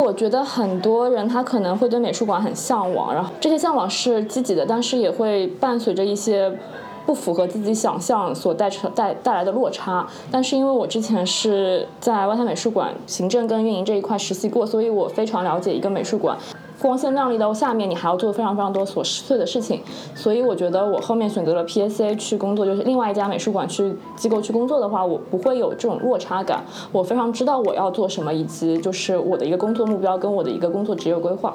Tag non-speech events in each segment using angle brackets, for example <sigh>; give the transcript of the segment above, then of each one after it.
我觉得很多人他可能会对美术馆很向往，然后这些向往是积极的，但是也会伴随着一些不符合自己想象所带成带带来的落差。但是因为我之前是在外滩美术馆行政跟运营这一块实习过，所以我非常了解一个美术馆。光鲜亮丽的下面，你还要做非常非常多琐碎的事情，所以我觉得我后面选择了 PSA 去工作，就是另外一家美术馆去机构去工作的话，我不会有这种落差感。我非常知道我要做什么，以及就是我的一个工作目标跟我的一个工作职业规划。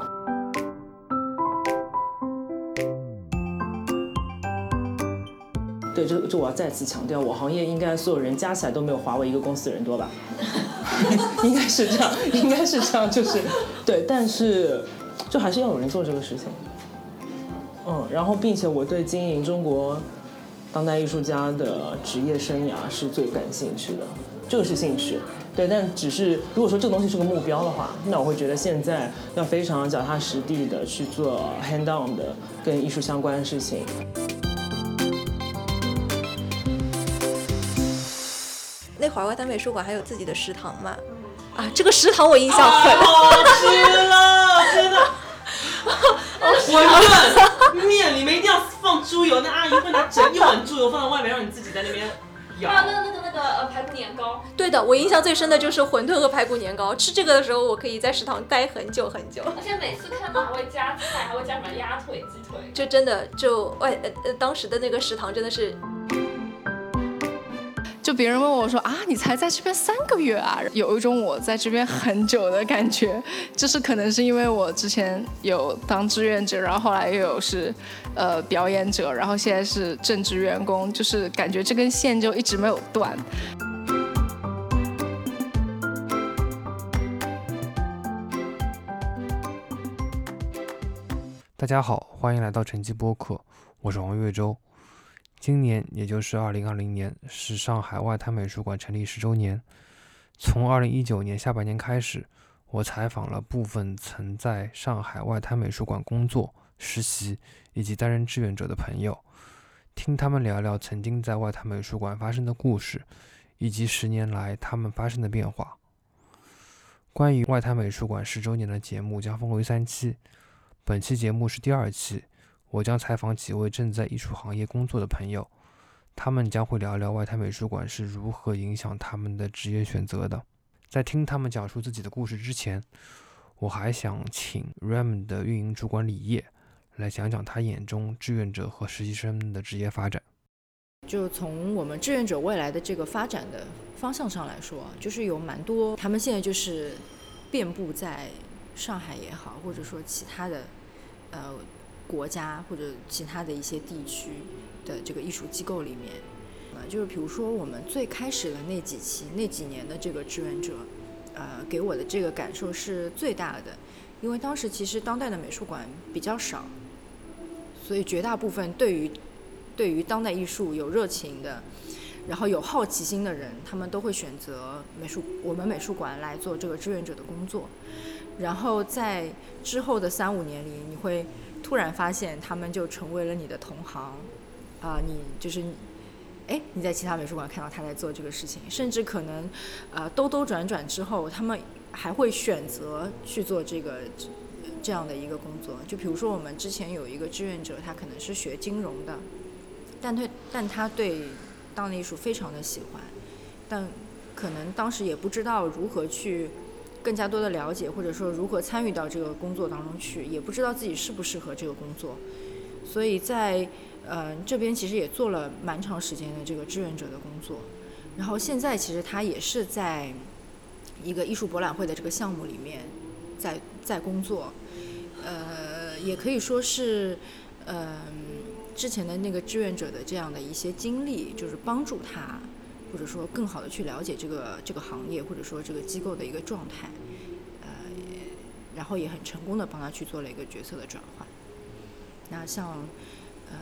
对，这这我要再次强调，我行业应该所有人加起来都没有华为一个公司的人多吧？<laughs> 应该是这样，应该是这样，就是对，但是。就还是要有人做这个事情，嗯，然后并且我对经营中国当代艺术家的职业生涯是最感兴趣的，这个是兴趣，对，但只是如果说这个东西是个目标的话，那我会觉得现在要非常脚踏实地的去做 hand on 的跟艺术相关的事情。那会儿外滩美术馆还有自己的食堂嘛？啊，这个食堂我印象很好 <laughs> 吃了，真的。<laughs> 馄饨面里面一定要放猪油，那阿姨会拿整一碗猪油放在外面，让你自己在那边舀。还有那个那个那个呃排骨年糕。对的，我印象最深的就是馄饨和排骨年糕。吃这个的时候，我可以在食堂待很久很久。而且每次看到还会加菜，还会加什么鸭腿、鸡腿。就真的就外呃呃当时的那个食堂真的是。就别人问我说啊，你才在这边三个月啊，有一种我在这边很久的感觉。就是可能是因为我之前有当志愿者，然后后来又有是，呃，表演者，然后现在是正职员工，就是感觉这根线就一直没有断。大家好，欢迎来到晨曦播客，我是王岳洲。今年也就是二零二零年，是上海外滩美术馆成立十周年。从二零一九年下半年开始，我采访了部分曾在上海外滩美术馆工作、实习以及担任志愿者的朋友，听他们聊聊曾经在外滩美术馆发生的故事，以及十年来他们发生的变化。关于外滩美术馆十周年的节目将分为三期，本期节目是第二期。我将采访几位正在艺术行业工作的朋友，他们将会聊聊外滩美术馆是如何影响他们的职业选择的。在听他们讲述自己的故事之前，我还想请 RAM 的运营主管李烨来讲讲他眼中志愿者和实习生的职业发展。就从我们志愿者未来的这个发展的方向上来说，就是有蛮多，他们现在就是遍布在上海也好，或者说其他的，呃。国家或者其他的一些地区的这个艺术机构里面，啊，就是比如说我们最开始的那几期那几年的这个志愿者，呃，给我的这个感受是最大的，因为当时其实当代的美术馆比较少，所以绝大部分对于对于当代艺术有热情的，然后有好奇心的人，他们都会选择美术我们美术馆来做这个志愿者的工作，然后在之后的三五年里，你会。突然发现他们就成为了你的同行，啊，你就是，哎，你在其他美术馆看到他在做这个事情，甚至可能，呃，兜兜转转之后，他们还会选择去做这个这样的一个工作。就比如说我们之前有一个志愿者，他可能是学金融的，但他但他对当代艺术非常的喜欢，但可能当时也不知道如何去。更加多的了解，或者说如何参与到这个工作当中去，也不知道自己适不适合这个工作，所以在呃这边其实也做了蛮长时间的这个志愿者的工作，然后现在其实他也是在一个艺术博览会的这个项目里面在在工作，呃，也可以说是嗯之前的那个志愿者的这样的一些经历，就是帮助他。或者说更好的去了解这个这个行业，或者说这个机构的一个状态，然后也很成功的帮他去做了一个角色的转换。那像，呃，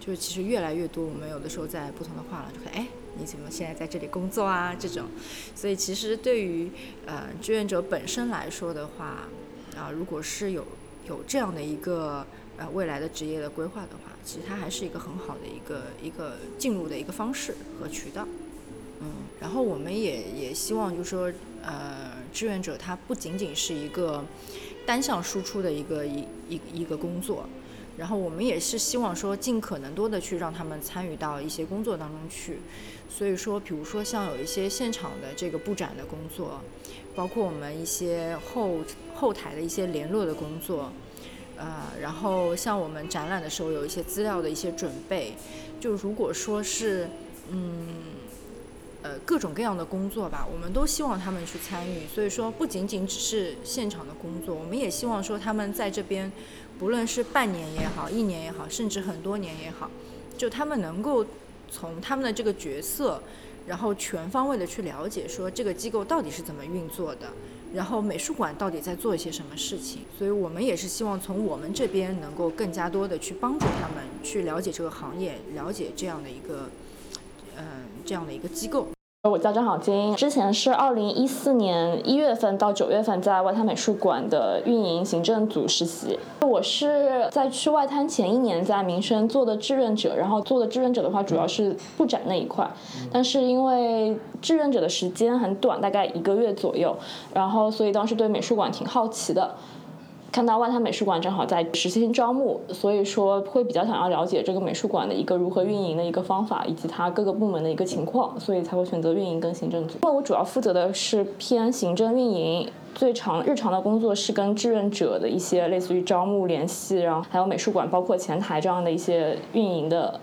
就是其实越来越多，我们有的时候在不同的画廊就看，哎，你怎么现在在这里工作啊？这种，所以其实对于呃志愿者本身来说的话，啊，如果是有有这样的一个。呃，未来的职业的规划的话，其实它还是一个很好的一个一个进入的一个方式和渠道。嗯，然后我们也也希望就是说，呃，志愿者他不仅仅是一个单向输出的一个一一一个工作，然后我们也是希望说尽可能多的去让他们参与到一些工作当中去。所以说，比如说像有一些现场的这个布展的工作，包括我们一些后后台的一些联络的工作，呃，然后像我们展览的时候有一些资料的一些准备，就如果说是嗯呃各种各样的工作吧，我们都希望他们去参与。所以说，不仅仅只是现场的工作，我们也希望说他们在这边，不论是半年也好，一年也好，甚至很多年也好，就他们能够。从他们的这个角色，然后全方位的去了解，说这个机构到底是怎么运作的，然后美术馆到底在做一些什么事情。所以我们也是希望从我们这边能够更加多的去帮助他们去了解这个行业，了解这样的一个，嗯，这样的一个机构。我叫张小金，之前是二零一四年一月份到九月份在外滩美术馆的运营行政组实习。我是在去外滩前一年在民生做的志愿者，然后做的志愿者的话主要是布展那一块，但是因为志愿者的时间很短，大概一个月左右，然后所以当时对美术馆挺好奇的。看到外滩美术馆正好在实习招募，所以说会比较想要了解这个美术馆的一个如何运营的一个方法，以及它各个部门的一个情况，所以才会选择运营跟行政组。那我主要负责的是偏行政运营，最常日常的工作是跟志愿者的一些类似于招募联系，然后还有美术馆包括前台这样的一些运营的。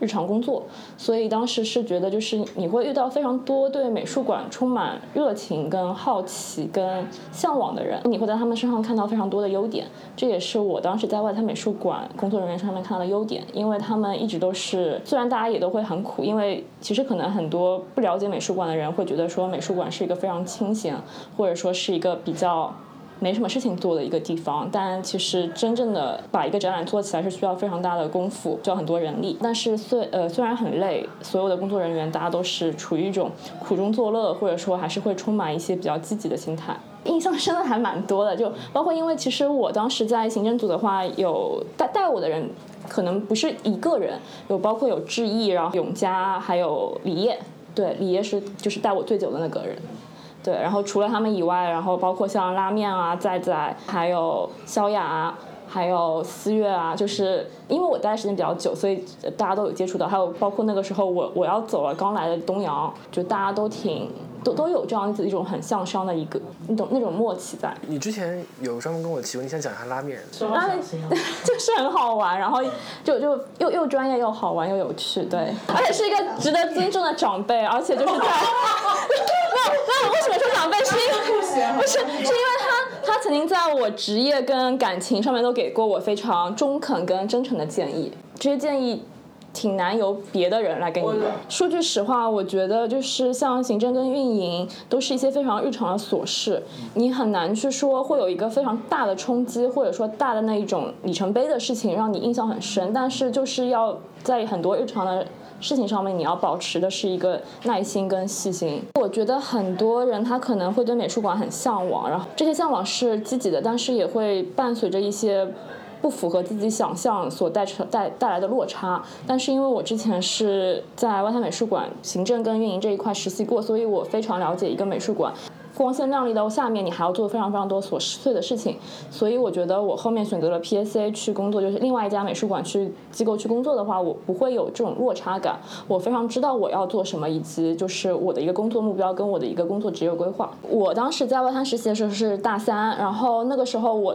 日常工作，所以当时是觉得，就是你会遇到非常多对美术馆充满热情、跟好奇、跟向往的人，你会在他们身上看到非常多的优点。这也是我当时在外滩美术馆工作人员上面看到的优点，因为他们一直都是，虽然大家也都会很苦，因为其实可能很多不了解美术馆的人会觉得说美术馆是一个非常清闲，或者说是一个比较。没什么事情做的一个地方，但其实真正的把一个展览做起来是需要非常大的功夫，需要很多人力。但是虽呃虽然很累，所有的工作人员大家都是处于一种苦中作乐，或者说还是会充满一些比较积极的心态。印象深的还蛮多的，就包括因为其实我当时在行政组的话，有带带我的人可能不是一个人，有包括有志毅，然后永嘉，还有李烨。对，李烨是就是带我最久的那个人。对，然后除了他们以外，然后包括像拉面啊、在在，还有萧雅，还有思月啊，就是因为我待的时间比较久，所以大家都有接触到。还有包括那个时候我我要走了，刚来的东阳，就大家都挺都都有这样子一种很向上的一个那种那种默契在。你之前有专门跟我提过，你想讲一下拉面？拉面 <laughs> 就是很好玩，然后就就又又专业又好玩又有趣，对，而且是一个值得尊重的长辈，而且就是在。<laughs> <laughs> 那我为什么说长辈？是因为不是，是因为他他曾经在我职业跟感情上面都给过我非常中肯跟真诚的建议。这些建议挺难由别的人来给你。说句实话，我觉得就是像行政跟运营都是一些非常日常的琐事，你很难去说会有一个非常大的冲击，或者说大的那一种里程碑的事情让你印象很深。但是就是要在很多日常的。事情上面你要保持的是一个耐心跟细心。我觉得很多人他可能会对美术馆很向往，然后这些向往是积极的，但是也会伴随着一些不符合自己想象所带成带带来的落差。但是因为我之前是在外滩美术馆行政跟运营这一块实习过，所以我非常了解一个美术馆。光鲜亮丽的下面，你还要做非常非常多琐碎的事情，所以我觉得我后面选择了 PSA 去工作，就是另外一家美术馆去机构去工作的话，我不会有这种落差感。我非常知道我要做什么，以及就是我的一个工作目标跟我的一个工作职业规划。我当时在外滩实习的时候是大三，然后那个时候我。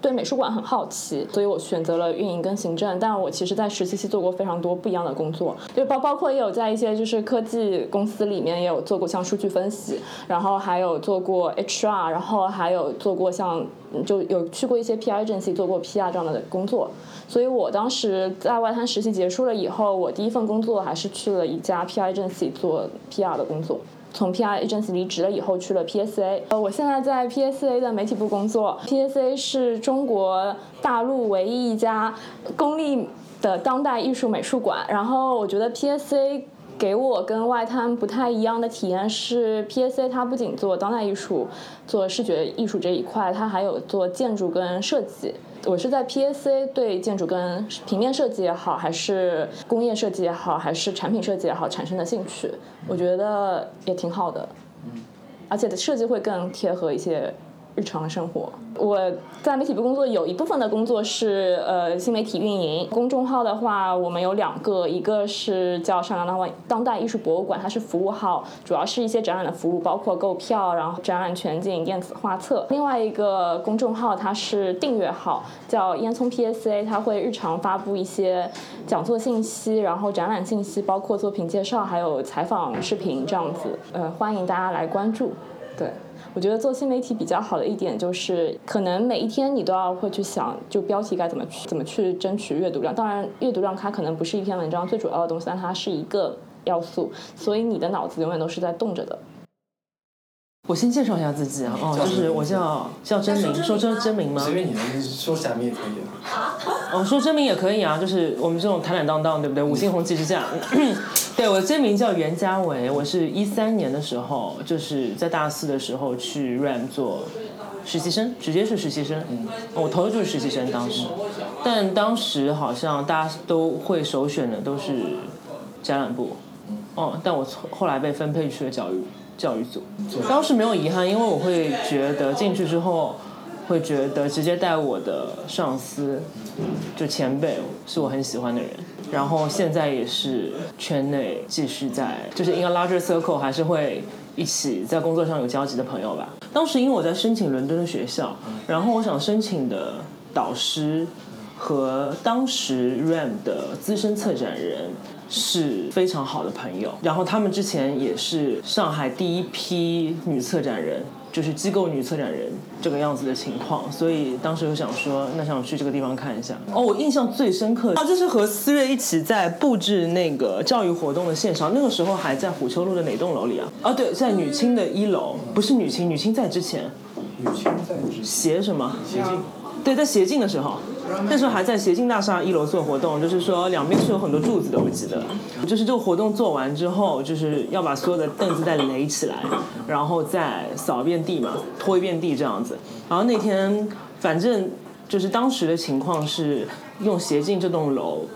对美术馆很好奇，所以我选择了运营跟行政。但我其实，在实习期做过非常多不一样的工作，就包包括也有在一些就是科技公司里面也有做过像数据分析，然后还有做过 HR，然后还有做过像就有去过一些 PR agency 做过 PR 这样的工作。所以我当时在外滩实习结束了以后，我第一份工作还是去了一家 PR agency 做 PR 的工作。从 PR agency 离职了以后，去了 PSA。呃，我现在在 PSA 的媒体部工作。PSA 是中国大陆唯一一家公立的当代艺术美术馆。然后我觉得 PSA 给我跟外滩不太一样的体验是，PSA 它不仅做当代艺术、做视觉艺术这一块，它还有做建筑跟设计。我是在 PAC 对建筑跟平面设计也好，还是工业设计也好，还是产品设计也好产生的兴趣，我觉得也挺好的。而且的设计会更贴合一些日常生活。我在媒体部工作，有一部分的工作是呃新媒体运营。公众号的话，我们有两个，一个是叫上海当当代艺术博物馆，它是服务号，主要是一些展览的服务，包括购票，然后展览全景、电子画册。另外一个公众号它是订阅号，叫烟囱 PSA，它会日常发布一些讲座信息，然后展览信息，包括作品介绍，还有采访视频这样子。呃，欢迎大家来关注。对。我觉得做新媒体比较好的一点就是，可能每一天你都要会去想，就标题该怎么去怎么去争取阅读量。当然，阅读量它可能不是一篇文章最主要的东西，但它是一个要素，所以你的脑子永远都是在动着的。我先介绍一下自己啊，哦，就是我叫叫真名，说真真名吗？随便你，说假名也可以啊。哦，说真名也可以啊，就是我们这种坦坦荡荡，对不对？五星红旗之下。<clears throat> 对，我的真名叫袁家伟，我是一三年的时候，就是在大四的时候去 RAM 做实习生，直接是实习生。嗯，我投的就是实习生当时，但当时好像大家都会首选的都是展览部。哦，但我后来被分配去了教育。教育组，当时没有遗憾，因为我会觉得进去之后，会觉得直接带我的上司，就前辈是我很喜欢的人，然后现在也是圈内继续在，就是 in a larger circle 还是会一起在工作上有交集的朋友吧。当时因为我在申请伦敦的学校，然后我想申请的导师和当时 RAM 的资深策展人。是非常好的朋友，然后他们之前也是上海第一批女策展人，就是机构女策展人这个样子的情况，所以当时就想说，那想去这个地方看一下。哦，我印象最深刻啊，就是和思月一起在布置那个教育活动的现场，那个时候还在虎丘路的哪栋楼里啊？啊，对，在女青的一楼，不是女青，女青在之前。女青在之前。协什么？协进。对，在协进的时候。那时候还在协进大厦一楼做活动，就是说两边是有很多柱子的，我记得。就是这个活动做完之后，就是要把所有的凳子再垒起来，然后再扫一遍地嘛，拖一遍地这样子。然后那天反正就是当时的情况是用协进这栋楼，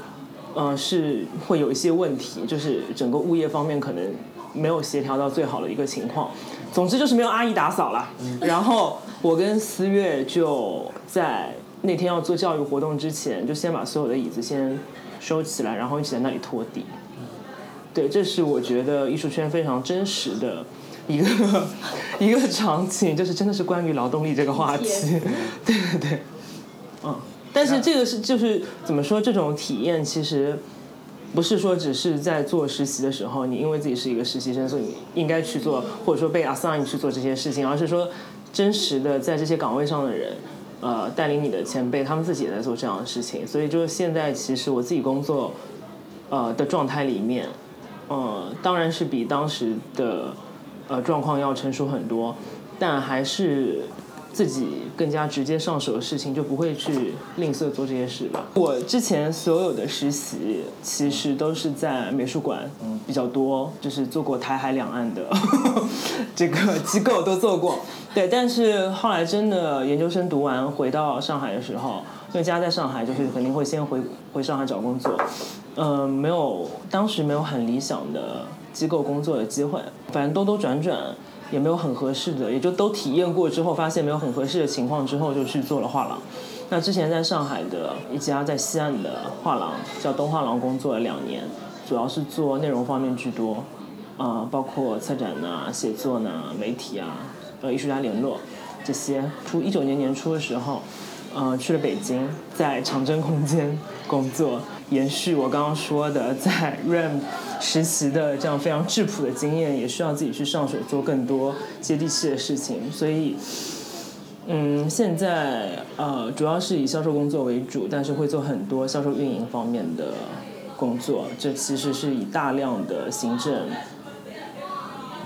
呃，是会有一些问题，就是整个物业方面可能没有协调到最好的一个情况。总之就是没有阿姨打扫了。然后我跟思月就在。那天要做教育活动之前，就先把所有的椅子先收起来，然后一起在那里拖地。对，这是我觉得艺术圈非常真实的一个 <laughs> 一个场景，就是真的是关于劳动力这个话题。<laughs> 对对对，嗯，但是这个是就是怎么说，这种体验其实不是说只是在做实习的时候，你因为自己是一个实习生，所以你应该去做，或者说被 assign 去做这些事情，而是说真实的在这些岗位上的人。呃，带领你的前辈，他们自己也在做这样的事情，所以就是现在，其实我自己工作，呃的状态里面，呃，当然是比当时的呃状况要成熟很多，但还是。自己更加直接上手的事情，就不会去吝啬做这些事吧。我之前所有的实习其实都是在美术馆比较多，就是做过台海两岸的 <laughs> 这个机构都做过。对，但是后来真的研究生读完回到上海的时候，因为家在上海，就是肯定会先回回上海找工作。嗯，没有，当时没有很理想的机构工作的机会，反正兜兜转转。也没有很合适的，也就都体验过之后，发现没有很合适的情况之后，就去做了画廊。那之前在上海的一家在西岸的画廊叫东画廊工作了两年，主要是做内容方面居多，啊，包括策展呐、写作呐、媒体啊、呃艺术家联络这些。初一九年年初的时候，呃去了北京，在长征空间工作。延续我刚刚说的，在 RAM 实习的这样非常质朴的经验，也需要自己去上手做更多接地气的事情。所以，嗯，现在呃主要是以销售工作为主，但是会做很多销售运营方面的工作。这其实是以大量的行政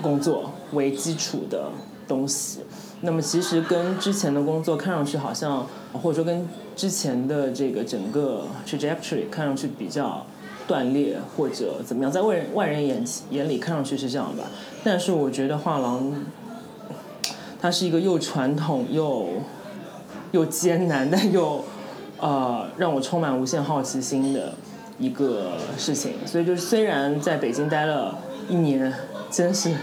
工作为基础的东西。那么其实跟之前的工作看上去好像，或者说跟之前的这个整个 trajectory 看上去比较断裂或者怎么样，在外人外人眼眼里看上去是这样吧。但是我觉得画廊，它是一个又传统又又艰难但又呃让我充满无限好奇心的一个事情。所以就是虽然在北京待了一年，真是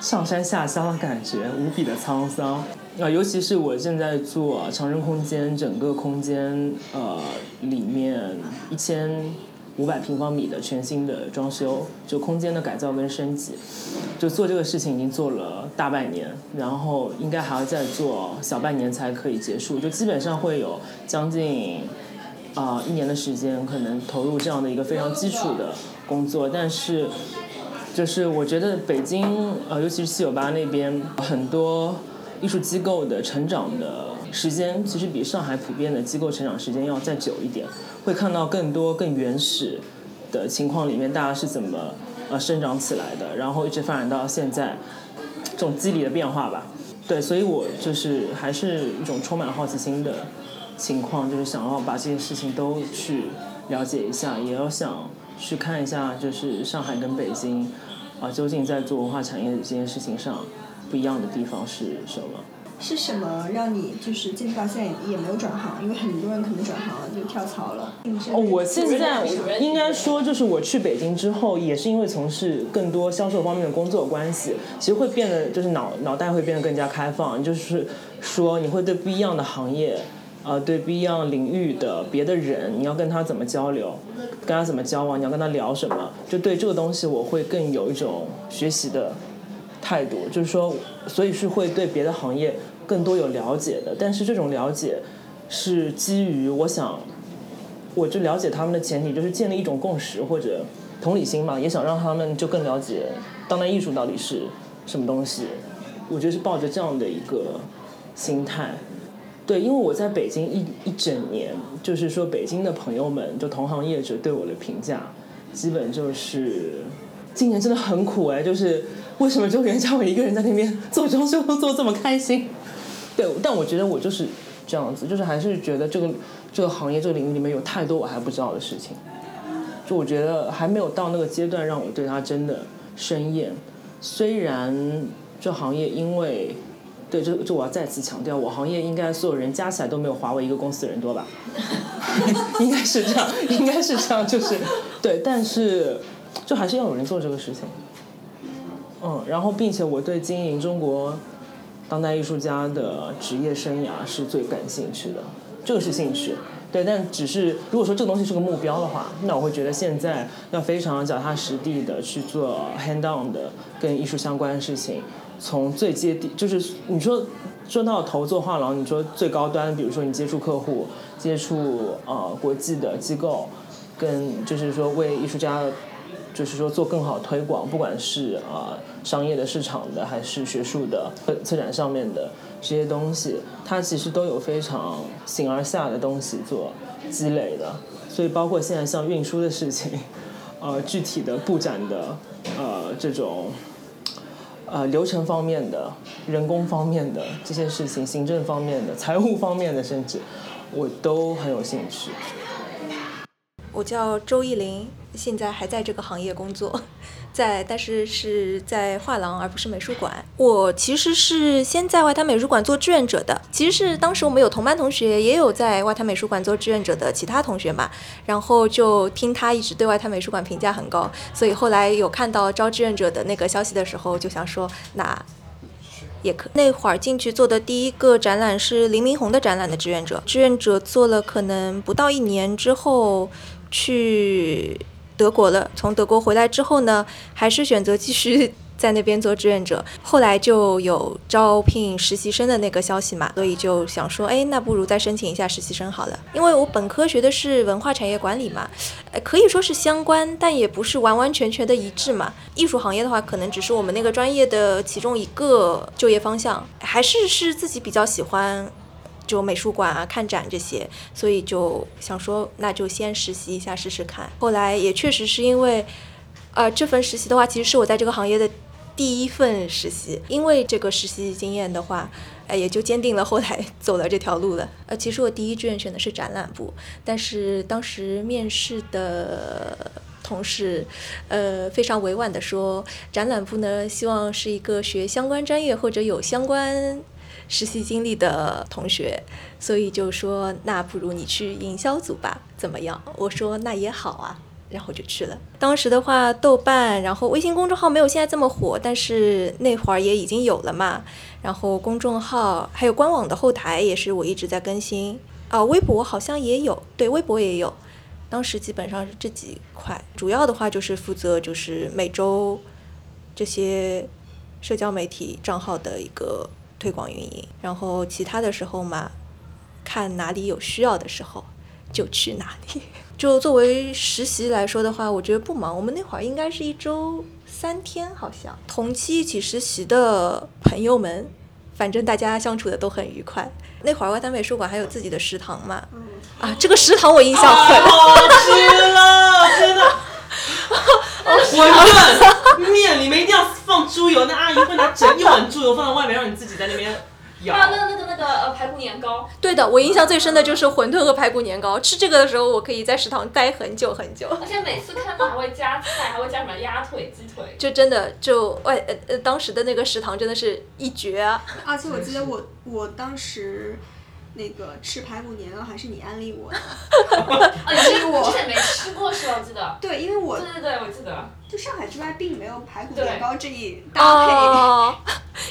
上山下乡的感觉，无比的沧桑。啊，尤其是我正在做长生空间整个空间呃里面一千五百平方米的全新的装修，就空间的改造跟升级，就做这个事情已经做了大半年，然后应该还要再做小半年才可以结束，就基本上会有将近啊、一年的时间，可能投入这样的一个非常基础的工作，但是。就是我觉得北京呃，尤其是七九八那边很多艺术机构的成长的时间，其实比上海普遍的机构成长时间要再久一点，会看到更多更原始的情况里面，大家是怎么呃生长起来的，然后一直发展到现在这种机理的变化吧。对，所以我就是还是一种充满好奇心的情况，就是想要把这些事情都去了解一下，也要想去看一下，就是上海跟北京啊，究竟在做文化产业这件事情上不一样的地方是什么？是什么让你就是坚持到现在也没有转行？因为很多人可能转行了就跳槽了。哦，我现在应该说，就是我去北京之后，也是因为从事更多销售方面的工作关系，其实会变得就是脑脑袋会变得更加开放，就是说你会对不一样的行业，呃，对不一样领域的别的人，你要跟他怎么交流，跟他怎么交往，你要跟他聊什么，就对这个东西我会更有一种学习的态度，就是说，所以是会对别的行业更多有了解的，但是这种了解是基于我想。我就了解他们的前提就是建立一种共识或者同理心嘛，也想让他们就更了解当代艺术到底是什么东西。我觉得是抱着这样的一个心态。对，因为我在北京一一整年，就是说北京的朋友们，就同行业者对我的评价，基本就是今年真的很苦哎，就是为什么就袁家伟一个人在那边做装修都做这么开心？对，但我觉得我就是这样子，就是还是觉得这个这个行业这个领域里面有太多我还不知道的事情，就我觉得还没有到那个阶段让我对他真的生厌。虽然这行业因为，对这这我要再次强调，我行业应该所有人加起来都没有华为一个公司人多吧？<laughs> 应该是这样，应该是这样，就是对，但是就还是要有人做这个事情。嗯，然后并且我对经营中国当代艺术家的职业生涯是最感兴趣的，这个是兴趣。对，但只是如果说这个东西是个目标的话，那我会觉得现在要非常脚踏实地的去做 hand on 的跟艺术相关的事情，从最接地，就是你说说到头做画廊，你说最高端，比如说你接触客户，接触呃国际的机构，跟就是说为艺术家。就是说做更好推广，不管是啊、呃、商业的、市场的，还是学术的、策展上面的这些东西，它其实都有非常形而下的东西做积累的。所以包括现在像运输的事情，呃，具体的布展的呃这种呃流程方面的、人工方面的这些事情，行政方面的、财务方面的，甚至我都很有兴趣。我叫周艺林，现在还在这个行业工作，<laughs> 在但是是在画廊而不是美术馆。我其实是先在外滩美术馆做志愿者的，其实是当时我们有同班同学，也有在外滩美术馆做志愿者的其他同学嘛，然后就听他一直对外滩美术馆评价很高，所以后来有看到招志愿者的那个消息的时候，就想说那。也可那会儿进去做的第一个展览是林明红的展览的志愿者，志愿者做了可能不到一年之后去德国了。从德国回来之后呢，还是选择继续 <laughs> 在那边做志愿者。后来就有招聘实习生的那个消息嘛，所以就想说，哎，那不如再申请一下实习生好了。因为我本科学的是文化产业管理嘛，呃，可以说是相关，但也不是完完全全的一致嘛。艺术行业的话，可能只是我们那个专业的其中一个就业方向，还是是自己比较喜欢。就美术馆啊、看展这些，所以就想说，那就先实习一下试试看。后来也确实是因为，呃，这份实习的话，其实是我在这个行业的第一份实习。因为这个实习经验的话，哎，也就坚定了后来 <laughs> 走了这条路了。呃，其实我第一志愿选的是展览部，但是当时面试的。同事，呃，非常委婉的说，展览部呢，希望是一个学相关专业或者有相关实习经历的同学，所以就说那不如你去营销组吧，怎么样？我说那也好啊。然后就去了。当时的话，豆瓣，然后微信公众号没有现在这么火，但是那会儿也已经有了嘛。然后公众号还有官网的后台也是我一直在更新啊。微博好像也有，对，微博也有。当时基本上是这几块，主要的话就是负责就是每周这些社交媒体账号的一个推广运营。然后其他的时候嘛，看哪里有需要的时候就去哪里。<laughs> 就作为实习来说的话，我觉得不忙。我们那会儿应该是一周三天，好像同期一起实习的朋友们，反正大家相处的都很愉快。那会儿外滩美术馆还有自己的食堂嘛，啊，这个食堂我印象很好吃了，真的。<laughs> 我问面里面一定要放猪油，那阿姨会拿整一碗猪油放在外面，让你自己在那边。还有那个那个那个呃排骨年糕。对的，我印象最深的就是馄饨和排骨年糕。吃这个的时候，我可以在食堂待很久很久。而且每次看到还会加菜，还会加什么鸭腿、鸡腿。就真的就外呃呃，当时的那个食堂真的是一绝啊！而且我记得我我当时。那个吃排骨年糕还是你安利我的？啊，<laughs> 你我之前没吃过是吧？我记得。对，因为我。对对对，我记得。就上海之外并没有排骨年糕这一搭配。哦。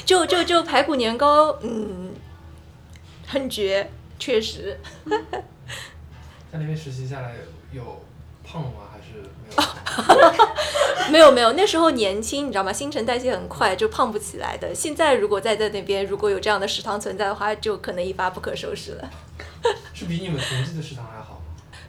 就就就排骨年糕，嗯，很绝，确实。<laughs> 在那边实习下来有胖吗？<laughs> 没有？没有没有，那时候年轻，你知道吗？新陈代谢很快，就胖不起来的。现在如果再在那边，如果有这样的食堂存在的话，就可能一发不可收拾了。<laughs> 是比你们同济的食堂还好吗？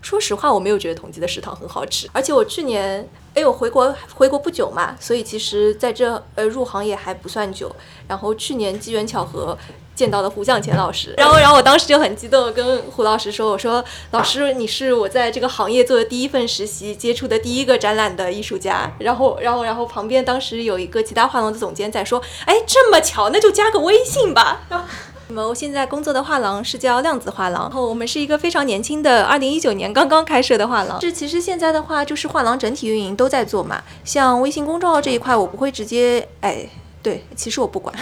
说实话，我没有觉得同济的食堂很好吃。而且我去年，哎，我回国回国不久嘛，所以其实在这呃入行也还不算久。然后去年机缘巧合。见到了胡向前老师，<laughs> 然后，然后我当时就很激动，跟胡老师说：“我说，老师，你是我在这个行业做的第一份实习，接触的第一个展览的艺术家。”然后，然后，然后旁边当时有一个其他画廊的总监在说：“哎，这么巧，那就加个微信吧。”那么我现在工作的画廊是叫量子画廊，然后我们是一个非常年轻的，二零一九年刚刚开设的画廊。这其实现在的话，就是画廊整体运营都在做嘛，像微信公众号这一块，我不会直接，哎，对，其实我不管。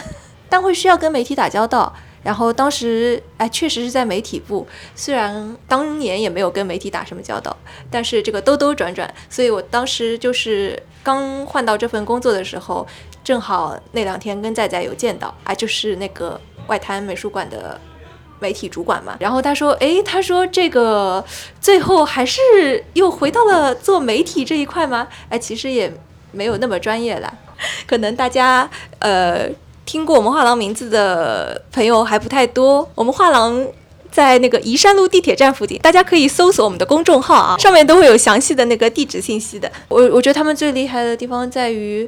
但会需要跟媒体打交道，然后当时哎，确实是在媒体部，虽然当年也没有跟媒体打什么交道，但是这个兜兜转转，所以我当时就是刚换到这份工作的时候，正好那两天跟在在有见到，啊，就是那个外滩美术馆的媒体主管嘛，然后他说，哎，他说这个最后还是又回到了做媒体这一块吗？哎，其实也没有那么专业了，可能大家呃。听过我们画廊名字的朋友还不太多。我们画廊在那个宜山路地铁站附近，大家可以搜索我们的公众号啊，上面都会有详细的那个地址信息的。我我觉得他们最厉害的地方在于，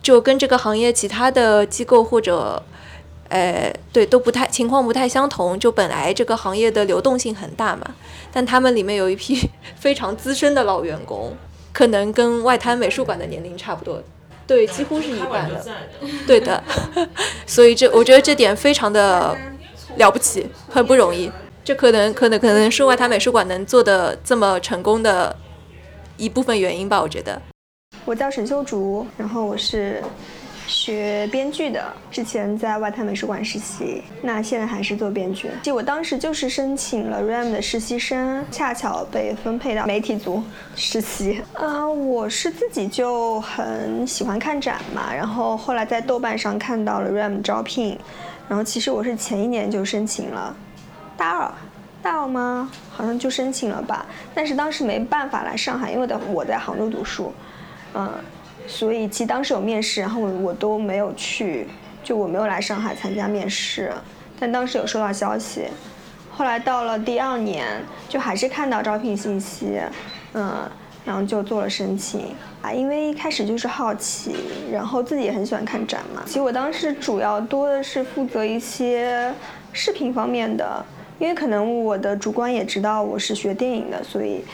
就跟这个行业其他的机构或者，呃，对都不太情况不太相同。就本来这个行业的流动性很大嘛，但他们里面有一批 <laughs> 非常资深的老员工，可能跟外滩美术馆的年龄差不多。对，几乎是一半的，<laughs> 对的，<laughs> 所以这我觉得这点非常的了不起，很不容易。这可能可能可能是外滩美术馆能做的这么成功的一部分原因吧，我觉得。我叫沈秀竹，然后我是。学编剧的，之前在外滩美术馆实习，那现在还是做编剧。就我当时就是申请了 RAM 的实习生，恰巧被分配到媒体组实习。啊，我是自己就很喜欢看展嘛，然后后来在豆瓣上看到了 RAM 招聘，然后其实我是前一年就申请了，大二，大二吗？好像就申请了吧，但是当时没办法来上海，因为的我在杭州读书，嗯。所以其实当时有面试，然后我我都没有去，就我没有来上海参加面试，但当时有收到消息。后来到了第二年，就还是看到招聘信息，嗯，然后就做了申请啊，因为一开始就是好奇，然后自己也很喜欢看展嘛。其实我当时主要多的是负责一些视频方面的，因为可能我的主管也知道我是学电影的，所以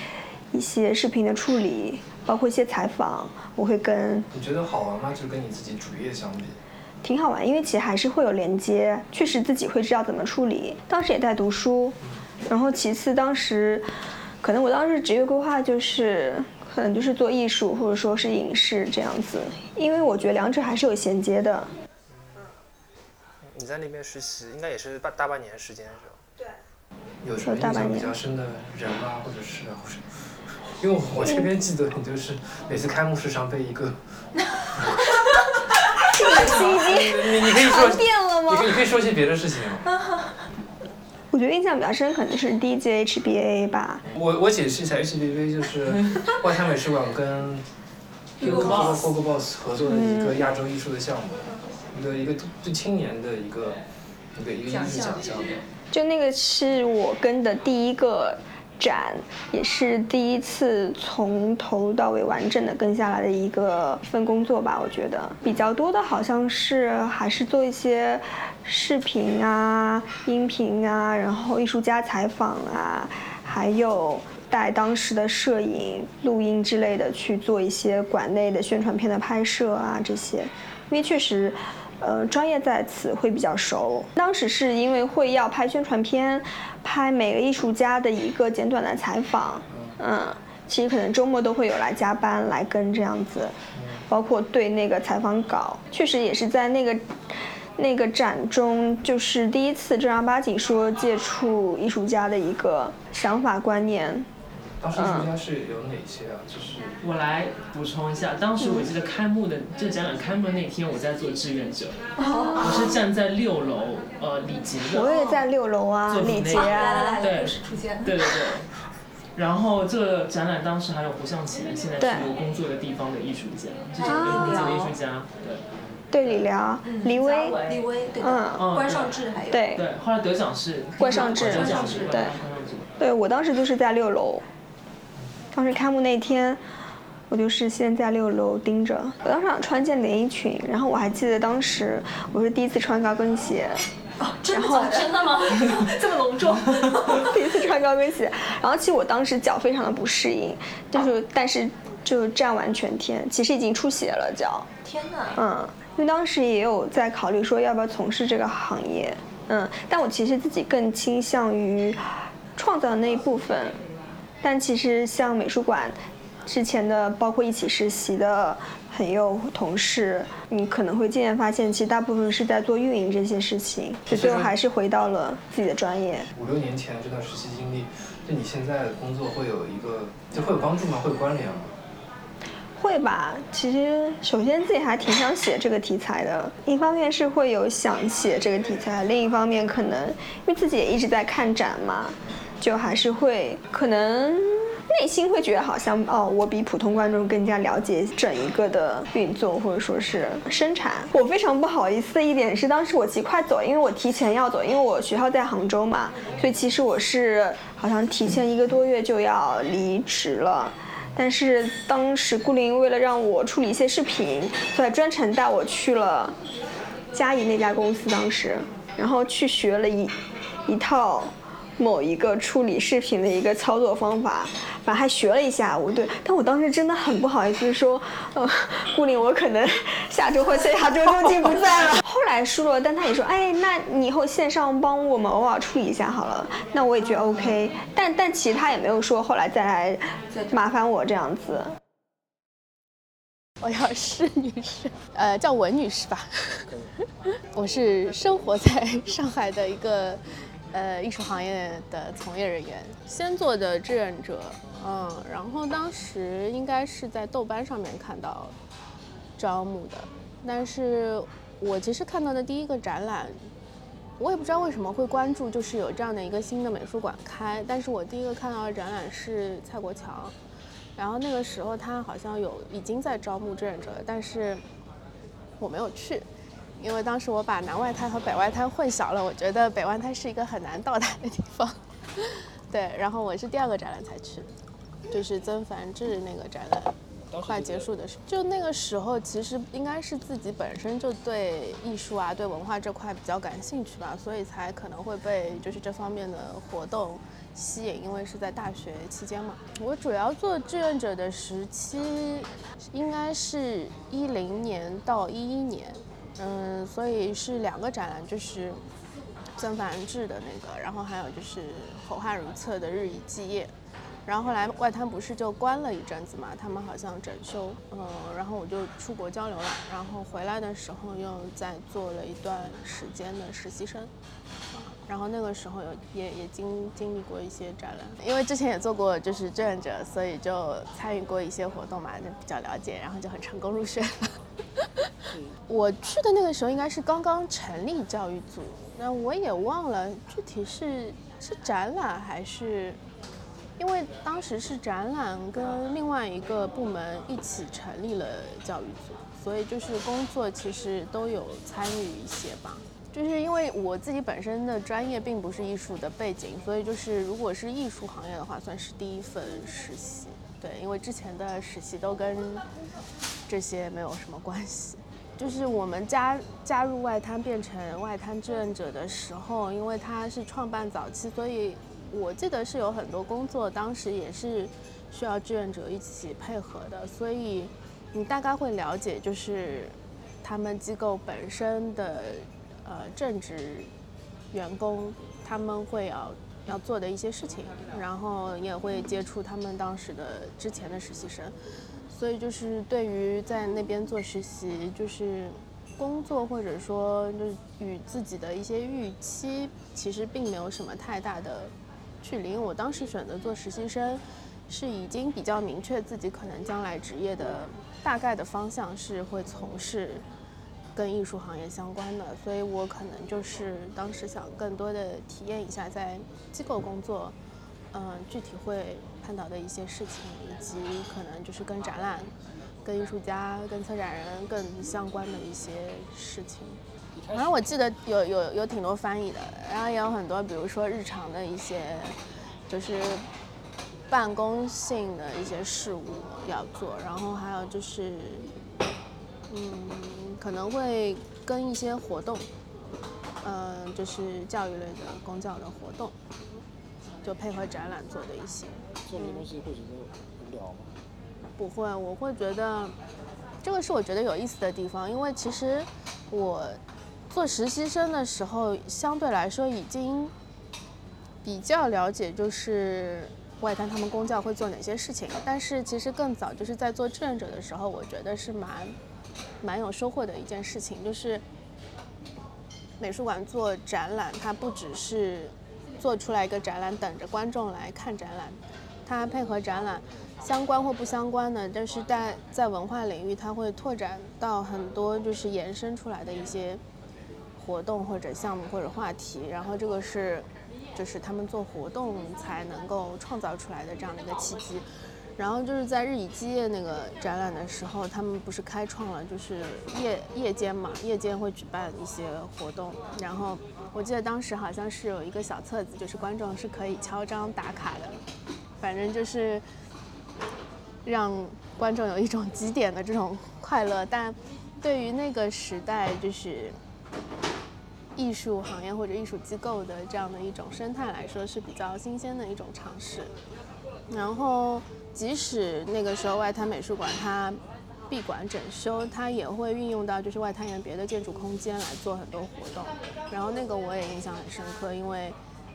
一些视频的处理。包括一些采访，我会跟。你觉得好玩吗？就跟你自己主业相比。挺好玩，因为其实还是会有连接，确实自己会知道怎么处理。当时也在读书，然后其次当时，可能我当时职业规划就是，可能就是做艺术或者说是影视这样子，因为我觉得两者还是有衔接的。你在那边实习，应该也是半大半年时间是吧？对。有什么印象比较深的人啊，或者是或者，因为我这边记得你就是每次开幕式上被一个。这个期你你可以说变了吗？你可以你可以说些别的事情。我觉得印象比较深可能是 DJ HBA 吧。我我解释一下，HBA 就是外滩美术馆跟跟 Coco Boss 合作的一个亚洲艺术的项目，一个一个对青年的一个一个一个艺术奖项。就那个是我跟的第一个展，也是第一次从头到尾完整的跟下来的一个份工作吧。我觉得比较多的好像是还是做一些视频啊、音频啊，然后艺术家采访啊，还有带当时的摄影、录音之类的去做一些馆内的宣传片的拍摄啊这些，因为确实。呃，专业在此会比较熟。当时是因为会要拍宣传片，拍每个艺术家的一个简短的采访，嗯，其实可能周末都会有来加班来跟这样子，包括对那个采访稿，确实也是在那个那个展中，就是第一次正儿八经说接触艺术家的一个想法观念。当时艺术家是有哪些啊？就是我来补充一下，当时我记得开幕的这个展览开幕的那天，我在做志愿者，我是站在六楼，呃，李杰的。我也在六楼啊，李杰啊，对，对对对。然后这个展览当时还有胡向前，现在是我工作的地方的艺术家，是整个空间的艺术家，对。对李辽、李威、李威，对，嗯，关尚志还有。对。对，后来得奖是关尚志，得奖是对。对我当时就是在六楼。当时开幕那天，我就是先在六楼盯着。我当时想穿件连衣裙，然后我还记得当时我是第一次穿高跟鞋。哦，真的真的吗？<laughs> 这么隆重？<laughs> 第一次穿高跟鞋，然后其实我当时脚非常的不适应，就是但是就站完全天，其实已经出血了脚。天哪！嗯，因为当时也有在考虑说要不要从事这个行业，嗯，但我其实自己更倾向于创造的那一部分。但其实像美术馆之前的，包括一起实习的朋友同事，你可能会渐渐发现，其实大部分是在做运营这些事情，就最后还是回到了自己的专业。五六年前这段实习经历，对你现在的工作会有一个，就会有帮助吗？会有关联吗？会吧。其实首先自己还挺想写这个题材的，一方面是会有想写这个题材，另一方面可能因为自己也一直在看展嘛。就还是会可能内心会觉得好像哦，我比普通观众更加了解整一个的运作或者说是生产。我非常不好意思的一点是，当时我急快走，因为我提前要走，因为我学校在杭州嘛，所以其实我是好像提前一个多月就要离职了。但是当时顾林为了让我处理一些视频，所以专程带我去了嘉怡那家公司，当时然后去学了一一套。某一个处理视频的一个操作方法，反正还学了一下午。对，但我当时真的很不好意思说，呃，顾林，我可能下周或下下周就进不在了。<laughs> 后来输了，但他也说，哎，那你以后线上帮我们偶尔处理一下好了。那我也觉得 OK，但但其实他也没有说后来再来麻烦我这样子。我要是女士，呃，叫文女士吧。<laughs> 我是生活在上海的一个。呃，艺术行业的从业人员，先做的志愿者，嗯，然后当时应该是在豆瓣上面看到招募的，但是我其实看到的第一个展览，我也不知道为什么会关注，就是有这样的一个新的美术馆开，但是我第一个看到的展览是蔡国强，然后那个时候他好像有已经在招募志愿者，但是我没有去。因为当时我把南外滩和北外滩混淆了，我觉得北外滩是一个很难到达的地方。<laughs> 对，然后我是第二个展览才去，就是曾梵志那个展览快结束的时候，就那个时候其实应该是自己本身就对艺术啊、对文化这块比较感兴趣吧，所以才可能会被就是这方面的活动吸引，因为是在大学期间嘛。我主要做志愿者的时期应该是一零年到一一年。嗯，所以是两个展览，就是曾梵志的那个，然后还有就是侯汉如策的《日以继夜》，然后后来外滩不是就关了一阵子嘛，他们好像整修，嗯，然后我就出国交流了，然后回来的时候又在做了一段时间的实习生，然后那个时候有也也经经历过一些展览，因为之前也做过就是志愿者，所以就参与过一些活动嘛，就比较了解，然后就很成功入选了。<laughs> 我去的那个时候应该是刚刚成立教育组，那我也忘了具体是是展览还是，因为当时是展览跟另外一个部门一起成立了教育组，所以就是工作其实都有参与一些吧。就是因为我自己本身的专业并不是艺术的背景，所以就是如果是艺术行业的话，算是第一份实习。对，因为之前的实习都跟这些没有什么关系。就是我们加加入外滩变成外滩志愿者的时候，因为它是创办早期，所以我记得是有很多工作当时也是需要志愿者一起配合的，所以你大概会了解就是他们机构本身的呃正职员工他们会要要做的一些事情，然后也会接触他们当时的之前的实习生。所以就是对于在那边做实习，就是工作或者说就是与自己的一些预期，其实并没有什么太大的距离。因为我当时选择做实习生，是已经比较明确自己可能将来职业的大概的方向是会从事跟艺术行业相关的，所以我可能就是当时想更多的体验一下在机构工作，嗯，具体会。碰到的一些事情，以及可能就是跟展览、跟艺术家、跟策展人更相关的一些事情。反正我记得有有有挺多翻译的，然后也有很多，比如说日常的一些，就是办公性的一些事务要做，然后还有就是，嗯，可能会跟一些活动，嗯，就是教育类的公教的活动。就配合展览做的一些，做这些东西会觉得无聊吗？不会，我会觉得这个是我觉得有意思的地方，因为其实我做实习生的时候，相对来说已经比较了解，就是外滩他们公教会做哪些事情。但是其实更早就是在做志愿者的时候，我觉得是蛮蛮有收获的一件事情，就是美术馆做展览，它不只是。做出来一个展览，等着观众来看展览。它配合展览，相关或不相关的，但是在在文化领域，它会拓展到很多就是延伸出来的一些活动或者项目或者话题。然后这个是，就是他们做活动才能够创造出来的这样的一个契机。然后就是在日以继夜那个展览的时候，他们不是开创了就是夜夜间嘛，夜间会举办一些活动。然后我记得当时好像是有一个小册子，就是观众是可以敲章打卡的，反正就是让观众有一种几点的这种快乐。但对于那个时代，就是艺术行业或者艺术机构的这样的一种生态来说，是比较新鲜的一种尝试。然后。即使那个时候外滩美术馆它闭馆整修，它也会运用到就是外滩园别的建筑空间来做很多活动。然后那个我也印象很深刻，因为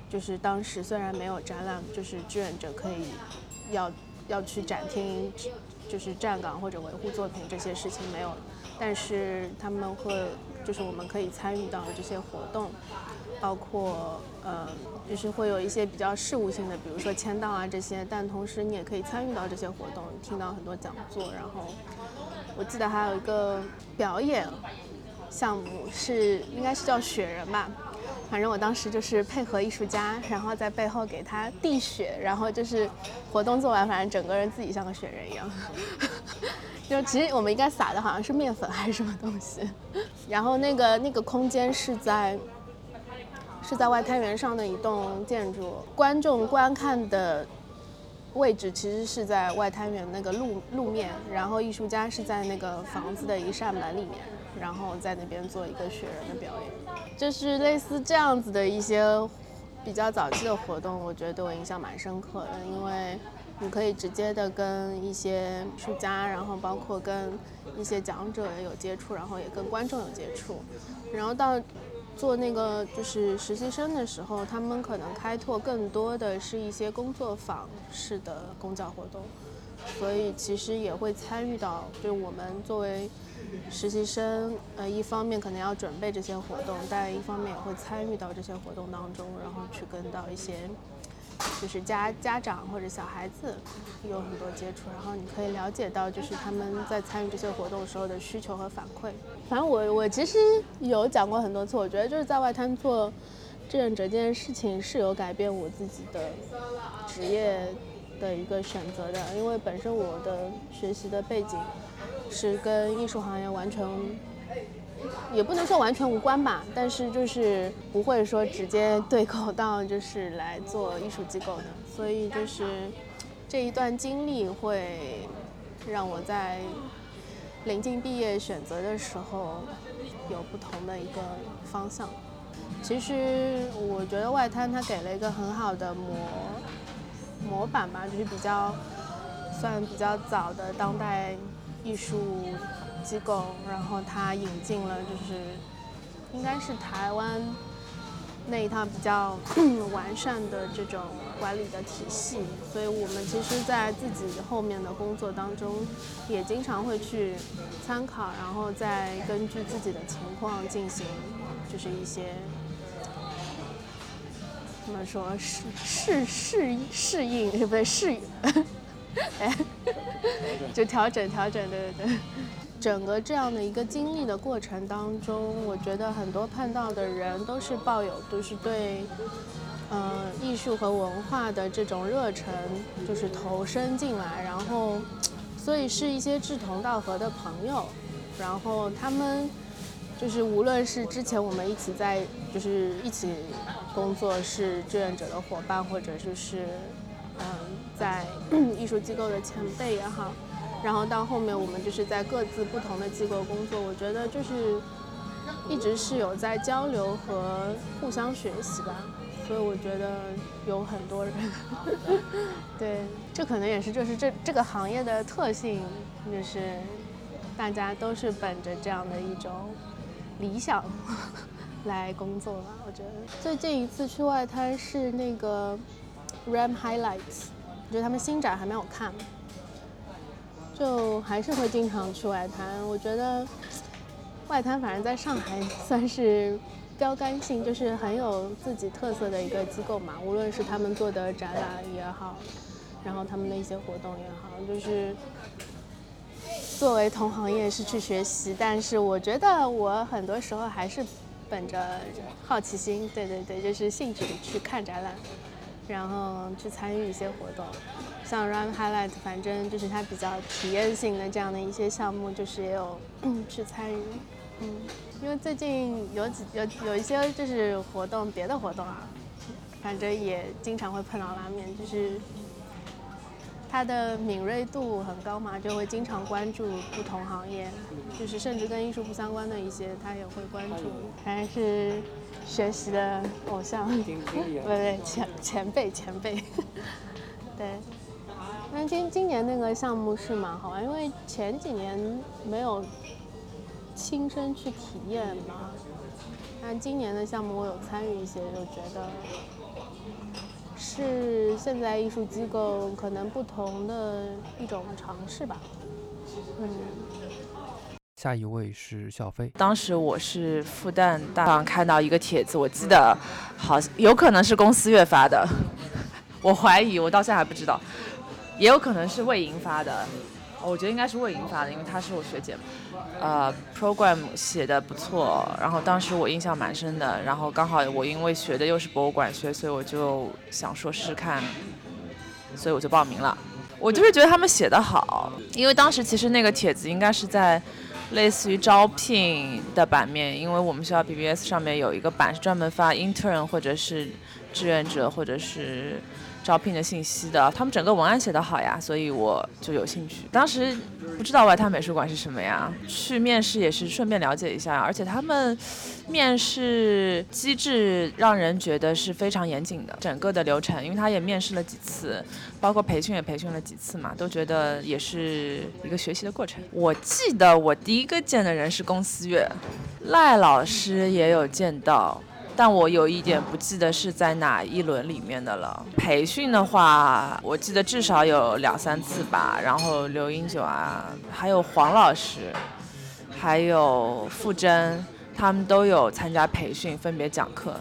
就是当时虽然没有展览，就是志愿者可以要要去展厅，就是站岗或者维护作品这些事情没有，但是他们会就是我们可以参与到这些活动。包括呃，就是会有一些比较事务性的，比如说签到啊这些，但同时你也可以参与到这些活动，听到很多讲座。然后我记得还有一个表演项目是应该是叫雪人吧，反正我当时就是配合艺术家，然后在背后给他递雪，然后就是活动做完，反正整个人自己像个雪人一样。就其实我们应该撒的好像是面粉还是什么东西，<laughs> 然后那个那个空间是在。是在外滩源上的一栋建筑，观众观看的位置其实是在外滩源那个路路面，然后艺术家是在那个房子的一扇门里面，然后在那边做一个雪人的表演，就是类似这样子的一些比较早期的活动，我觉得对我印象蛮深刻的，因为你可以直接的跟一些艺术家，然后包括跟一些讲者有接触，然后也跟观众有接触，然后到。做那个就是实习生的时候，他们可能开拓更多的是一些工作坊式的公教活动，所以其实也会参与到，就是我们作为实习生，呃，一方面可能要准备这些活动，但一方面也会参与到这些活动当中，然后去跟到一些。就是家家长或者小孩子有很多接触，然后你可以了解到，就是他们在参与这些活动时候的需求和反馈。反正我我其实有讲过很多次，我觉得就是在外滩做志愿者这件事情是有改变我自己的职业的一个选择的，因为本身我的学习的背景是跟艺术行业完全。也不能说完全无关吧，但是就是不会说直接对口到就是来做艺术机构的，所以就是这一段经历会让我在临近毕业选择的时候有不同的一个方向。其实我觉得外滩它给了一个很好的模模板吧，就是比较算比较早的当代艺术。机构，然后他引进了，就是应该是台湾那一套比较 <clears throat> 完善的这种管理的体系，所以我们其实，在自己后面的工作当中，也经常会去参考，然后再根据自己的情况进行，就是一些怎么说适适适适应，不对适应，哎，<laughs> 就调整调整，对对对。整个这样的一个经历的过程当中，我觉得很多碰到的人都是抱有，就是对，呃，艺术和文化的这种热忱，就是投身进来，然后，所以是一些志同道合的朋友，然后他们就是无论是之前我们一起在就是一起工作是志愿者的伙伴，或者就是嗯在艺术机构的前辈也好。然后到后面，我们就是在各自不同的机构工作，我觉得就是一直是有在交流和互相学习吧。所以我觉得有很多人，<laughs> 对，这可能也是就是这这个行业的特性，就是大家都是本着这样的一种理想 <laughs> 来工作吧。我觉得最近一次去外滩是那个 Ram Highlights，我觉得他们新展还没有看。就还是会经常去外滩，我觉得外滩反正在上海算是标杆性，就是很有自己特色的一个机构嘛。无论是他们做的展览也好，然后他们的一些活动也好，就是作为同行业是去学习，但是我觉得我很多时候还是本着好奇心，对对对，就是兴趣去看展览，然后去参与一些活动。像 Run Highlight，反正就是它比较体验性的这样的一些项目，就是也有去参与。嗯，因为最近有几有有一些就是活动，别的活动啊，反正也经常会碰到拉面，就是它的敏锐度很高嘛，就会经常关注不同行业，就是甚至跟艺术不相关的一些，他也会关注。还是学习的偶像，<laughs> 对对，前前辈前辈，<laughs> 对。那今今年那个项目是蛮好玩，因为前几年没有亲身去体验嘛。但今年的项目我有参与一些，就觉得是现在艺术机构可能不同的一种尝试吧。嗯。下一位是小飞。当时我是复旦大上看到一个帖子，我记得好有可能是公司月发的，我怀疑，我到现在还不知道。也有可能是魏莹发的，我觉得应该是魏莹发的，因为她是我学姐嘛。呃，program 写的不错，然后当时我印象蛮深的，然后刚好我因为学的又是博物馆学，所以我就想说试试看，所以我就报名了。我就是觉得他们写的好，因为当时其实那个帖子应该是在类似于招聘的版面，因为我们学校 BBS 上面有一个版是专门发 intern 或者是志愿者或者是。招聘的信息的。他们整个文案写得好呀，所以我就有兴趣。当时不知道外滩美术馆是什么呀，去面试也是顺便了解一下，而且他们面试机制让人觉得是非常严谨的，整个的流程，因为他也面试了几次，包括培训也培训了几次嘛，都觉得也是一个学习的过程。我记得我第一个见的人是龚思月，赖老师也有见到。但我有一点不记得是在哪一轮里面的了。培训的话，我记得至少有两三次吧。然后刘英九啊，还有黄老师，还有傅真，他们都有参加培训，分别讲课。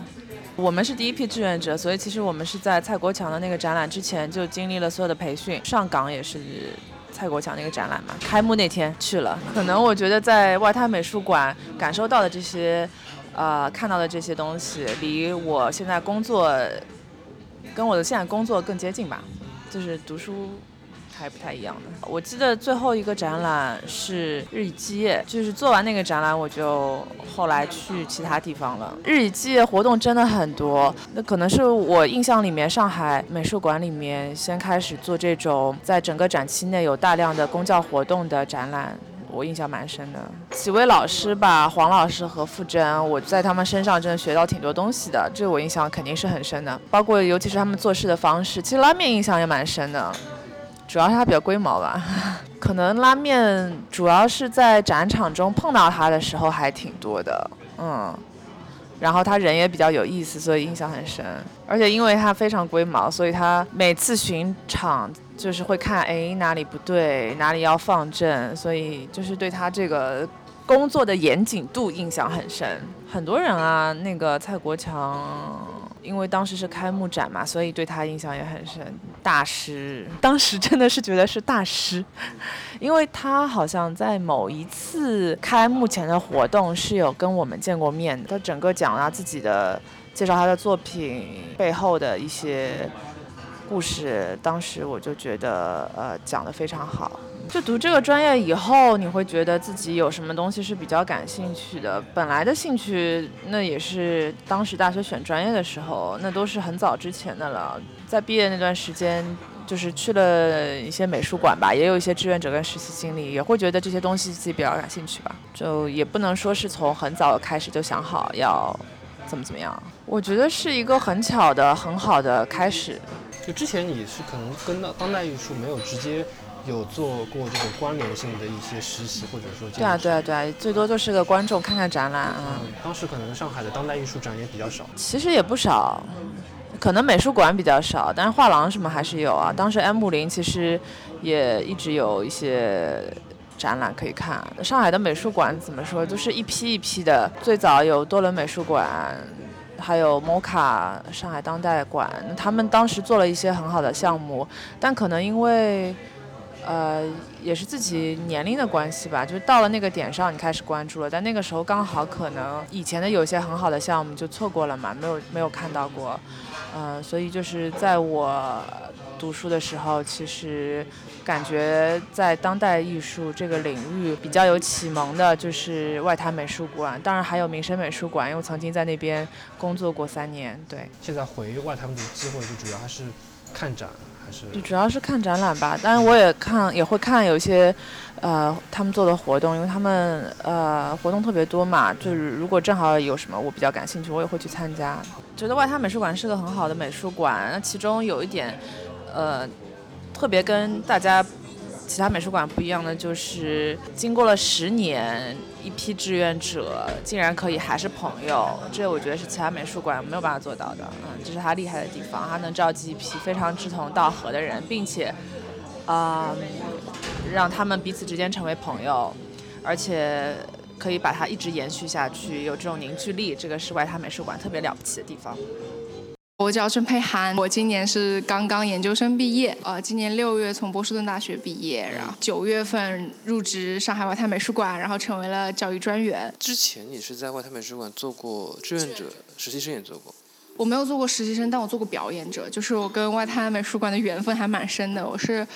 我们是第一批志愿者，所以其实我们是在蔡国强的那个展览之前就经历了所有的培训。上岗也是蔡国强那个展览嘛，开幕那天去了。可能我觉得在外滩美术馆感受到的这些。呃，看到的这些东西离我现在工作，跟我的现在工作更接近吧，就是读书还不太一样的。我记得最后一个展览是日以继夜，就是做完那个展览，我就后来去其他地方了。日以继夜活动真的很多，那可能是我印象里面上海美术馆里面先开始做这种在整个展期内有大量的公教活动的展览。我印象蛮深的，几位老师吧，黄老师和傅真，我在他们身上真的学到挺多东西的，这我印象肯定是很深的。包括尤其是他们做事的方式，其实拉面印象也蛮深的，主要是他比较龟毛吧。<laughs> 可能拉面主要是在展场中碰到他的时候还挺多的，嗯，然后他人也比较有意思，所以印象很深。而且因为他非常龟毛，所以他每次巡场。就是会看，哎，哪里不对，哪里要放正，所以就是对他这个工作的严谨度印象很深。很多人啊，那个蔡国强，因为当时是开幕展嘛，所以对他印象也很深。大师，当时真的是觉得是大师，因为他好像在某一次开幕前的活动是有跟我们见过面的。他整个讲了自己的，介绍他的作品背后的一些。故事当时我就觉得，呃，讲得非常好。就读这个专业以后，你会觉得自己有什么东西是比较感兴趣的。本来的兴趣，那也是当时大学选专业的时候，那都是很早之前的了。在毕业那段时间，就是去了一些美术馆吧，也有一些志愿者跟实习经历，也会觉得这些东西自己比较感兴趣吧。就也不能说是从很早开始就想好要怎么怎么样。我觉得是一个很巧的、很好的开始。就之前你是可能跟当当代艺术没有直接有做过这种关联性的一些实习，或者说对啊对啊对啊，最多就是个观众看看展览啊。当时可能上海的当代艺术展也比较少，其实也不少，可能美术馆比较少，但是画廊什么还是有啊。当时 M 五零其实也一直有一些展览可以看。上海的美术馆怎么说，都是一批一批的。最早有多伦美术馆。还有 MOCA 上海当代馆，他们当时做了一些很好的项目，但可能因为，呃，也是自己年龄的关系吧，就是到了那个点上，你开始关注了，但那个时候刚好可能以前的有些很好的项目就错过了嘛，没有没有看到过，嗯，所以就是在我读书的时候，其实。感觉在当代艺术这个领域比较有启蒙的，就是外滩美术馆，当然还有民生美术馆，因为曾经在那边工作过三年。对，现在回外滩的机会就主要还是看展，还是？主要是看展览吧，当然我也看，也会看有一些，呃，他们做的活动，因为他们呃活动特别多嘛，就是如果正好有什么我比较感兴趣，我也会去参加。觉得外滩美术馆是个很好的美术馆，那其中有一点，呃。特别跟大家其他美术馆不一样的就是，经过了十年，一批志愿者竟然可以还是朋友，这我觉得是其他美术馆没有办法做到的。嗯，这是他厉害的地方，他能召集一批非常志同道合的人，并且，啊，让他们彼此之间成为朋友，而且可以把它一直延续下去，有这种凝聚力，这个是外滩美术馆特别了不起的地方。我叫郑佩涵，我今年是刚刚研究生毕业，呃，今年六月从波士顿大学毕业，然后九月份入职上海外滩美术馆，然后成为了教育专员。之前你是在外滩美术馆做过志愿者，实习生也做过。我没有做过实习生，但我做过表演者，就是我跟外滩美术馆的缘分还蛮深的。我是，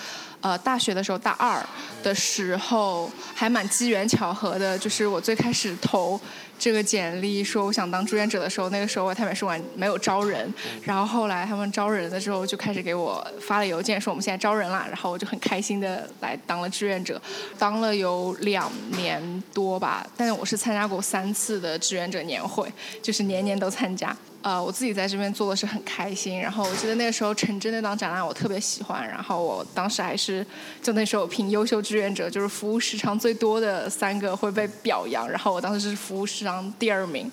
呃，大学的时候大二的时候还蛮机缘巧合的，就是我最开始投这个简历说我想当志愿者的时候，那个时候外滩美术馆没有招人，然后后来他们招人了之后就开始给我发了邮件说我们现在招人啦，然后我就很开心的来当了志愿者，当了有两年多吧，但是我是参加过三次的志愿者年会，就是年年都参加。呃，我自己在这边做的是很开心。然后我记得那个时候陈真那档展览我特别喜欢。然后我当时还是就那时候评优秀志愿者，就是服务时长最多的三个会被表扬。然后我当时是服务时长第二名，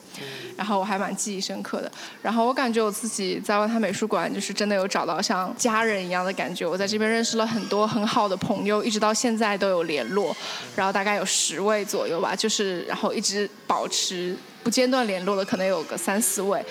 然后我还蛮记忆深刻的。然后我感觉我自己在外滩美术馆就是真的有找到像家人一样的感觉。我在这边认识了很多很好的朋友，一直到现在都有联络。然后大概有十位左右吧，就是然后一直保持。不间断联络的可能有个三四位，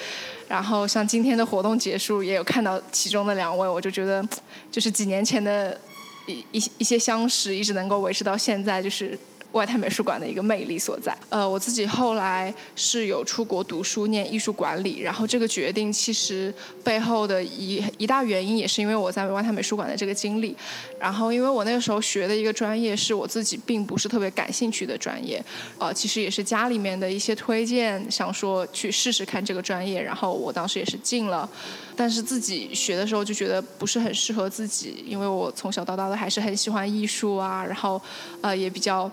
然后像今天的活动结束，也有看到其中的两位，我就觉得，就是几年前的一一一些相识，一直能够维持到现在，就是。外滩美术馆的一个魅力所在。呃，我自己后来是有出国读书念艺术管理，然后这个决定其实背后的一一大原因也是因为我在外滩美术馆的这个经历。然后因为我那个时候学的一个专业是我自己并不是特别感兴趣的专业，呃，其实也是家里面的一些推荐，想说去试试看这个专业。然后我当时也是进了，但是自己学的时候就觉得不是很适合自己，因为我从小到大的还是很喜欢艺术啊，然后呃也比较。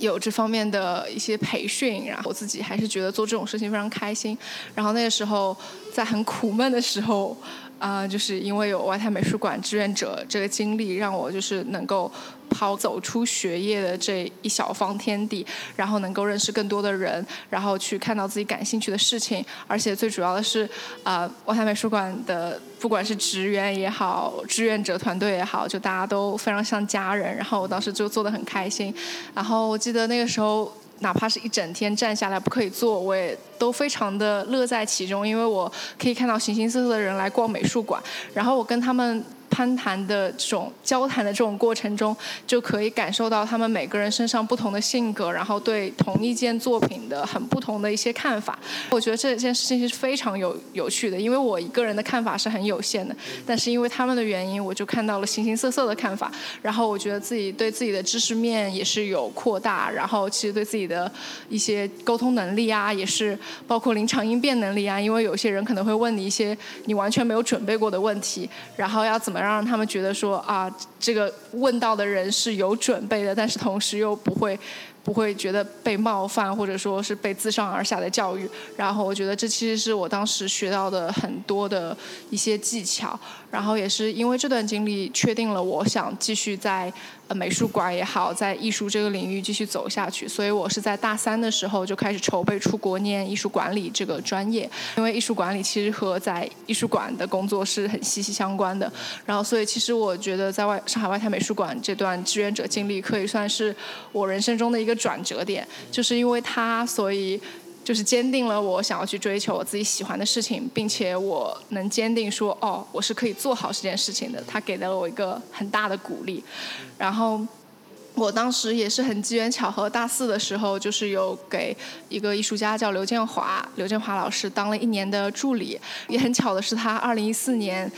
有这方面的一些培训，然后我自己还是觉得做这种事情非常开心。然后那个时候在很苦闷的时候。啊，就是因为有外滩美术馆志愿者这个经历，让我就是能够跑走出学业的这一小方天地，然后能够认识更多的人，然后去看到自己感兴趣的事情。而且最主要的是，啊，外滩美术馆的不管是职员也好，志愿者团队也好，就大家都非常像家人。然后我当时就做的很开心。然后我记得那个时候。哪怕是一整天站下来不可以坐，我也都非常的乐在其中，因为我可以看到形形色色的人来逛美术馆，然后我跟他们。攀谈的这种交谈的这种过程中，就可以感受到他们每个人身上不同的性格，然后对同一件作品的很不同的一些看法。我觉得这件事情是非常有有趣的，因为我一个人的看法是很有限的，但是因为他们的原因，我就看到了形形色色的看法。然后我觉得自己对自己的知识面也是有扩大，然后其实对自己的一些沟通能力啊，也是包括临场应变能力啊，因为有些人可能会问你一些你完全没有准备过的问题，然后要怎么。让他们觉得说啊，这个问到的人是有准备的，但是同时又不会。不会觉得被冒犯，或者说是被自上而下的教育。然后我觉得这其实是我当时学到的很多的一些技巧。然后也是因为这段经历，确定了我想继续在呃美术馆也好，在艺术这个领域继续走下去。所以我是在大三的时候就开始筹备出国念艺术管理这个专业。因为艺术管理其实和在艺术馆的工作是很息息相关的。然后所以其实我觉得在外上海外滩美术馆这段志愿者经历，可以算是我人生中的一个。转折点，就是因为他，所以就是坚定了我想要去追求我自己喜欢的事情，并且我能坚定说，哦，我是可以做好这件事情的。他给了我一个很大的鼓励。然后我当时也是很机缘巧合，大四的时候就是有给一个艺术家叫刘建华，刘建华老师当了一年的助理。也很巧的是，他二零一四年。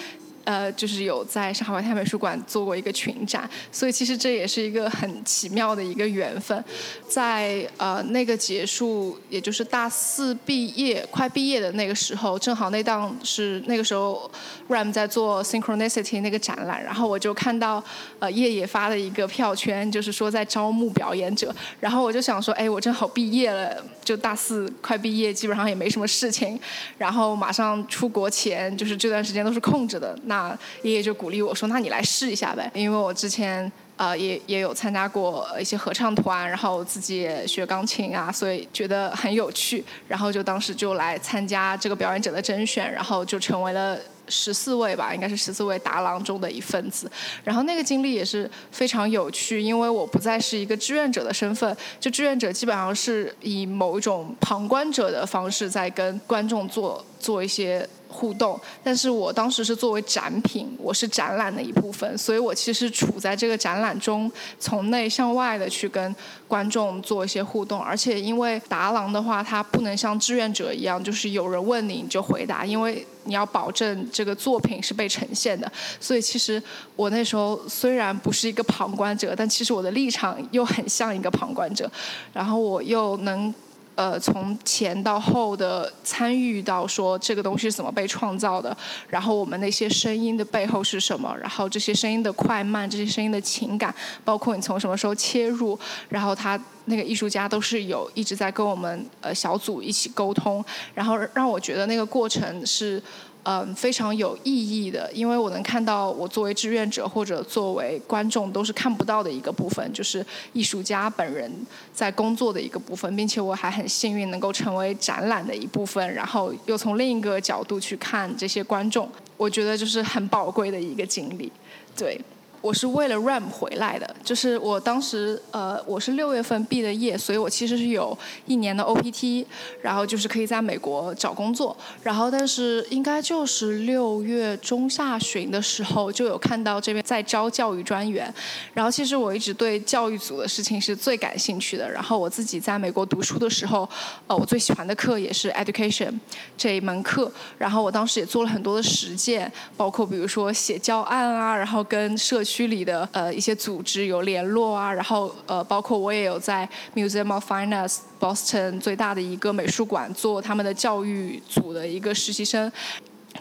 呃，就是有在上海外滩美术馆做过一个群展，所以其实这也是一个很奇妙的一个缘分。在呃那个结束，也就是大四毕业快毕业的那个时候，正好那档是那个时候，Ram 在做 Synchronicity 那个展览，然后我就看到呃叶叶发的一个票圈，就是说在招募表演者，然后我就想说，哎，我正好毕业了，就大四快毕业，基本上也没什么事情，然后马上出国前，就是这段时间都是空着的，那。啊，爷爷就鼓励我说：“那你来试一下呗，因为我之前呃也也有参加过一些合唱团，然后自己也学钢琴啊，所以觉得很有趣。然后就当时就来参加这个表演者的甄选，然后就成为了十四位吧，应该是十四位达郎中的一份子。然后那个经历也是非常有趣，因为我不再是一个志愿者的身份，就志愿者基本上是以某一种旁观者的方式在跟观众做做一些。互动，但是我当时是作为展品，我是展览的一部分，所以我其实处在这个展览中，从内向外的去跟观众做一些互动，而且因为达郎的话，他不能像志愿者一样，就是有人问你你就回答，因为你要保证这个作品是被呈现的，所以其实我那时候虽然不是一个旁观者，但其实我的立场又很像一个旁观者，然后我又能。呃，从前到后的参与到说这个东西是怎么被创造的，然后我们那些声音的背后是什么，然后这些声音的快慢，这些声音的情感，包括你从什么时候切入，然后他那个艺术家都是有一直在跟我们呃小组一起沟通，然后让我觉得那个过程是。嗯，非常有意义的，因为我能看到我作为志愿者或者作为观众都是看不到的一个部分，就是艺术家本人在工作的一个部分，并且我还很幸运能够成为展览的一部分，然后又从另一个角度去看这些观众，我觉得就是很宝贵的一个经历，对。我是为了 RAM 回来的，就是我当时呃我是六月份毕的业，所以我其实是有一年的 OPT，然后就是可以在美国找工作，然后但是应该就是六月中下旬的时候就有看到这边在招教育专员，然后其实我一直对教育组的事情是最感兴趣的，然后我自己在美国读书的时候，呃我最喜欢的课也是 Education 这一门课，然后我当时也做了很多的实践，包括比如说写教案啊，然后跟社区区里的呃一些组织有联络啊，然后呃包括我也有在 Museum of Fine Arts Boston 最大的一个美术馆做他们的教育组的一个实习生。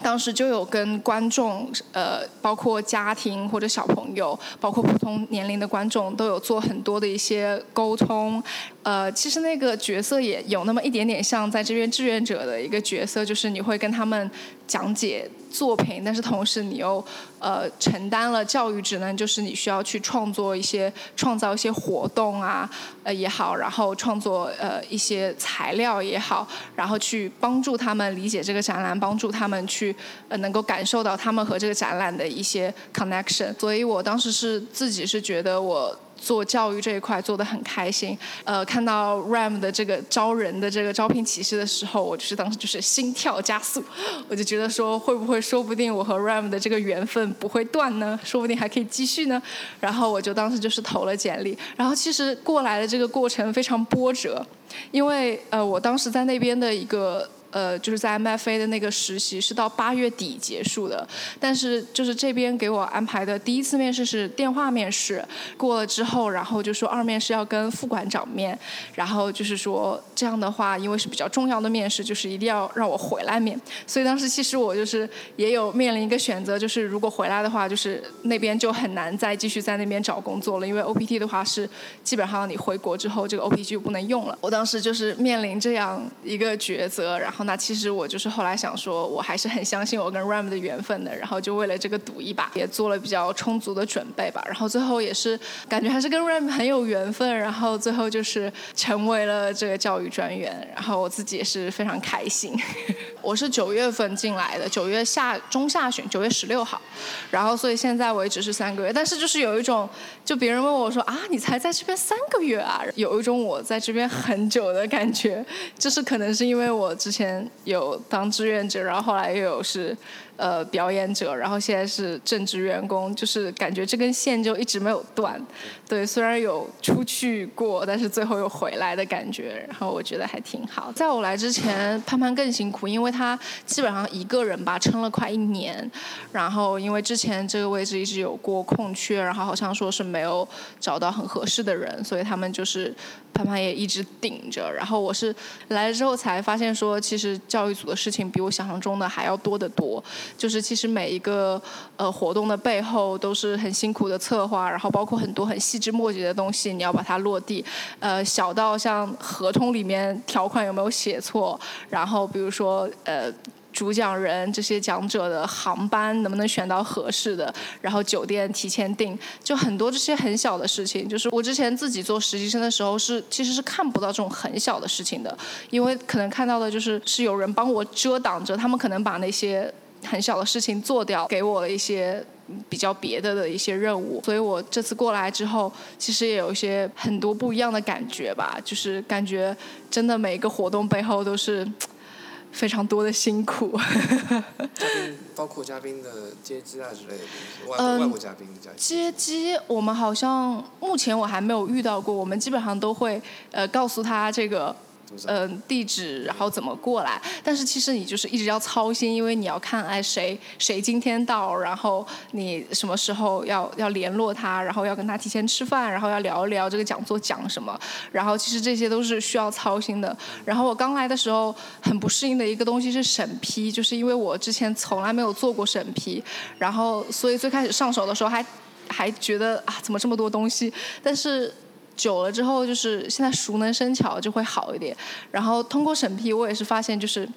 当时就有跟观众，呃，包括家庭或者小朋友，包括普通年龄的观众，都有做很多的一些沟通。呃，其实那个角色也有那么一点点像在这边志愿者的一个角色，就是你会跟他们讲解作品，但是同时你又呃承担了教育职能，就是你需要去创作一些、创造一些活动啊，呃也好，然后创作呃一些材料也好，然后去帮助他们理解这个展览，帮助他们去呃能够感受到他们和这个展览的一些 connection。所以我当时是自己是觉得我。做教育这一块做得很开心，呃，看到 RAM 的这个招人的这个招聘启事的时候，我就是当时就是心跳加速，我就觉得说会不会说不定我和 RAM 的这个缘分不会断呢？说不定还可以继续呢。然后我就当时就是投了简历，然后其实过来的这个过程非常波折，因为呃我当时在那边的一个。呃，就是在 MFA 的那个实习是到八月底结束的，但是就是这边给我安排的第一次面试是电话面试，过了之后，然后就说二面是要跟副馆长面，然后就是说这样的话，因为是比较重要的面试，就是一定要让我回来面，所以当时其实我就是也有面临一个选择，就是如果回来的话，就是那边就很难再继续在那边找工作了，因为 OPT 的话是基本上你回国之后这个 OPT 就不能用了，我当时就是面临这样一个抉择，然后。那其实我就是后来想说，我还是很相信我跟 Ram 的缘分的，然后就为了这个赌一把，也做了比较充足的准备吧。然后最后也是感觉还是跟 Ram 很有缘分，然后最后就是成为了这个教育专员，然后我自己也是非常开心。<laughs> 我是九月份进来的，九月下中下旬，九月十六号，然后所以现在为止是三个月，但是就是有一种，就别人问我说啊，你才在这边三个月啊，有一种我在这边很久的感觉，就是可能是因为我之前。有当志愿者，然后后来又有是。呃，表演者，然后现在是正职员工，就是感觉这根线就一直没有断。对，虽然有出去过，但是最后又回来的感觉，然后我觉得还挺好。在我来之前，潘潘更辛苦，因为他基本上一个人吧撑了快一年，然后因为之前这个位置一直有过空缺，然后好像说是没有找到很合适的人，所以他们就是潘潘也一直顶着。然后我是来了之后才发现说，其实教育组的事情比我想象中的还要多得多。就是其实每一个呃活动的背后都是很辛苦的策划，然后包括很多很细枝末节的东西，你要把它落地。呃，小到像合同里面条款有没有写错，然后比如说呃主讲人这些讲者的航班能不能选到合适的，然后酒店提前订，就很多这些很小的事情。就是我之前自己做实习生的时候是其实是看不到这种很小的事情的，因为可能看到的就是是有人帮我遮挡着，他们可能把那些。很小的事情做掉，给我了一些比较别的的一些任务。所以我这次过来之后，其实也有一些很多不一样的感觉吧，就是感觉真的每一个活动背后都是。非常多的辛苦。嘉宾包括嘉宾的接机啊之类的外外国嘉宾的接机。接机我们好像目前我还没有遇到过，我们基本上都会呃告诉他这个。嗯，地址，然后怎么过来？但是其实你就是一直要操心，因为你要看哎谁谁今天到，然后你什么时候要要联络他，然后要跟他提前吃饭，然后要聊一聊这个讲座讲什么。然后其实这些都是需要操心的。然后我刚来的时候很不适应的一个东西是审批，就是因为我之前从来没有做过审批，然后所以最开始上手的时候还还觉得啊怎么这么多东西，但是。久了之后，就是现在熟能生巧，就会好一点。然后通过审批，我也是发现就是。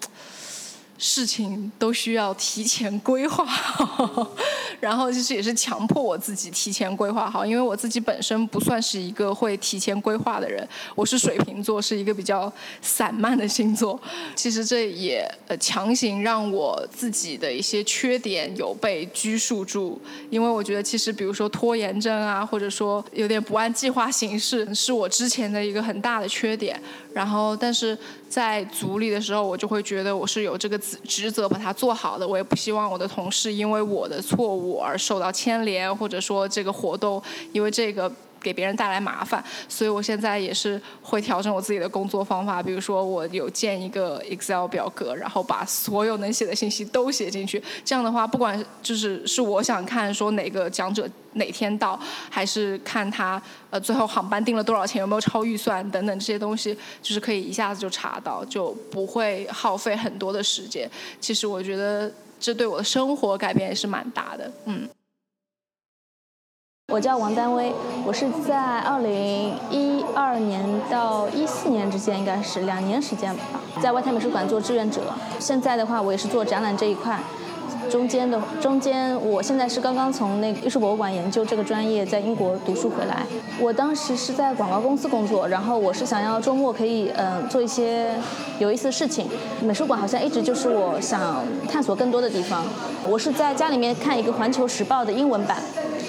事情都需要提前规划好，<laughs> 然后其实也是强迫我自己提前规划好，因为我自己本身不算是一个会提前规划的人，我是水瓶座，是一个比较散漫的星座。<laughs> 其实这也呃强行让我自己的一些缺点有被拘束住，因为我觉得其实比如说拖延症啊，或者说有点不按计划行事，是我之前的一个很大的缺点。然后但是。在组里的时候，我就会觉得我是有这个职职责把它做好的。我也不希望我的同事因为我的错误而受到牵连，或者说这个活动因为这个。给别人带来麻烦，所以我现在也是会调整我自己的工作方法。比如说，我有建一个 Excel 表格，然后把所有能写的信息都写进去。这样的话，不管就是是我想看说哪个讲者哪天到，还是看他呃最后航班订了多少钱，有没有超预算等等这些东西，就是可以一下子就查到，就不会耗费很多的时间。其实我觉得这对我的生活改变也是蛮大的，嗯。我叫王丹薇，我是在二零一二年到一四年之间，应该是两年时间吧，在外滩美术馆做志愿者。现在的话，我也是做展览这一块。中间的中间，我现在是刚刚从那个艺术博物馆研究这个专业，在英国读书回来。我当时是在广告公司工作，然后我是想要周末可以嗯做一些有意思的事情。美术馆好像一直就是我想探索更多的地方。我是在家里面看一个《环球时报》的英文版，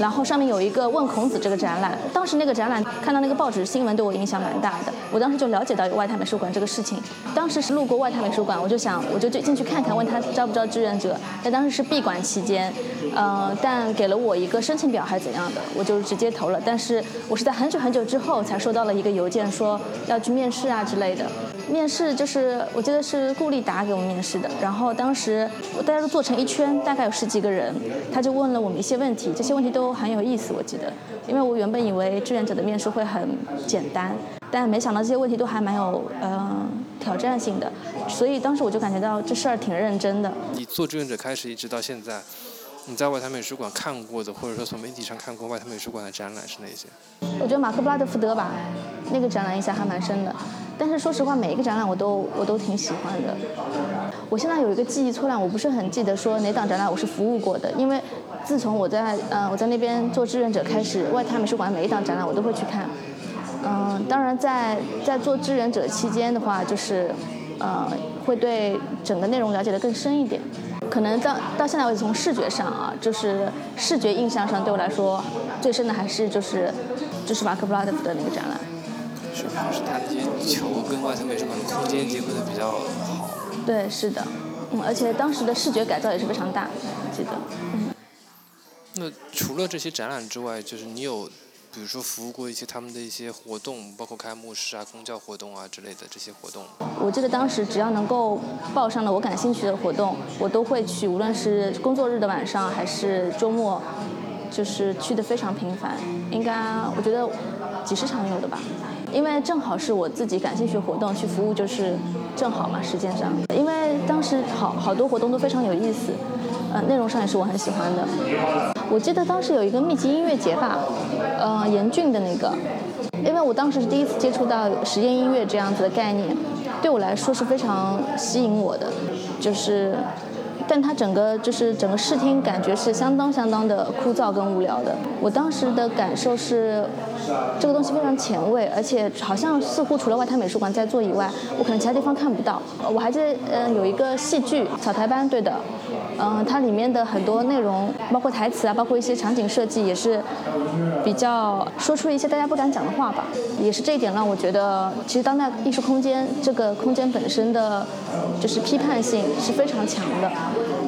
然后上面有一个《问孔子》这个展览。当时那个展览看到那个报纸新闻对我影响蛮大的，我当时就了解到有外滩美术馆这个事情。当时是路过外滩美术馆，我就想我就就进去看看，问他招不招志愿者。但当时。是闭馆期间，呃，但给了我一个申请表还是怎样的，我就直接投了。但是我是在很久很久之后才收到了一个邮件，说要去面试啊之类的。面试就是我记得是顾立达给我们面试的，然后当时大家都坐成一圈，大概有十几个人，他就问了我们一些问题，这些问题都很有意思，我记得，因为我原本以为志愿者的面试会很简单，但没想到这些问题都还蛮有呃挑战性的，所以当时我就感觉到这事儿挺认真的。你做志愿者开始一直到现在。你在外滩美术馆看过的，或者说从媒体上看过外滩美术馆的展览是哪些？我觉得马克布拉德福德吧，那个展览印象还蛮深的。但是说实话，每一个展览我都我都挺喜欢的。我现在有一个记忆错乱，我不是很记得说哪档展览我是服务过的，因为自从我在呃我在那边做志愿者开始，外滩美术馆每一档展览我都会去看。嗯，当然在在做志愿者期间的话，就是呃会对整个内容了解的更深一点。可能到到现在为止，从视觉上啊，就是视觉印象上，对我来说最深的还是就是就是马克布拉德的那个展览。是不是他那些球跟外滩美术馆的空间结合的比较好？对，是的，嗯，而且当时的视觉改造也是非常大，记得。嗯。那除了这些展览之外，就是你有。比如说服务过一些他们的一些活动，包括开幕式啊、公教活动啊之类的这些活动。我记得当时只要能够报上了我感兴趣的活动，我都会去，无论是工作日的晚上还是周末，就是去的非常频繁。应该我觉得几十场有的吧，因为正好是我自己感兴趣的活动去服务，就是正好嘛时间上。因为当时好好多活动都非常有意思。呃，内容上也是我很喜欢的。我记得当时有一个密集音乐节吧，呃，严峻的那个，因为我当时是第一次接触到实验音乐这样子的概念，对我来说是非常吸引我的。就是，但它整个就是整个视听感觉是相当相当的枯燥跟无聊的。我当时的感受是，这个东西非常前卫，而且好像似乎除了外滩美术馆在做以外，我可能其他地方看不到。我还记得，嗯，有一个戏剧草台班，对的，嗯，它里面的很多内容，包括台词啊，包括一些场景设计，也是比较说出了一些大家不敢讲的话吧。也是这一点让我觉得，其实当代艺术空间这个空间本身的，就是批判性是非常强的，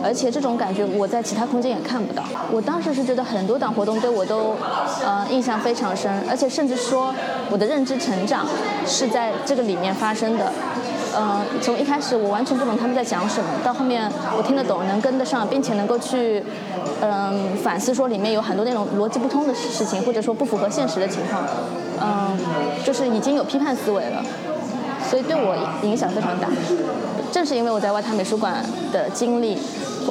而且这种感觉我在其他空间也看不到。我当时是觉得很多档活动对我都，呃，印象非常深，而且甚至说我的认知成长是在这个里面发生的。嗯，从一开始我完全不懂他们在讲什么，到后面我听得懂，能跟得上，并且能够去，嗯，反思说里面有很多那种逻辑不通的事情，或者说不符合现实的情况，嗯，就是已经有批判思维了，所以对我影响非常大。正是因为我在外滩美术馆的经历，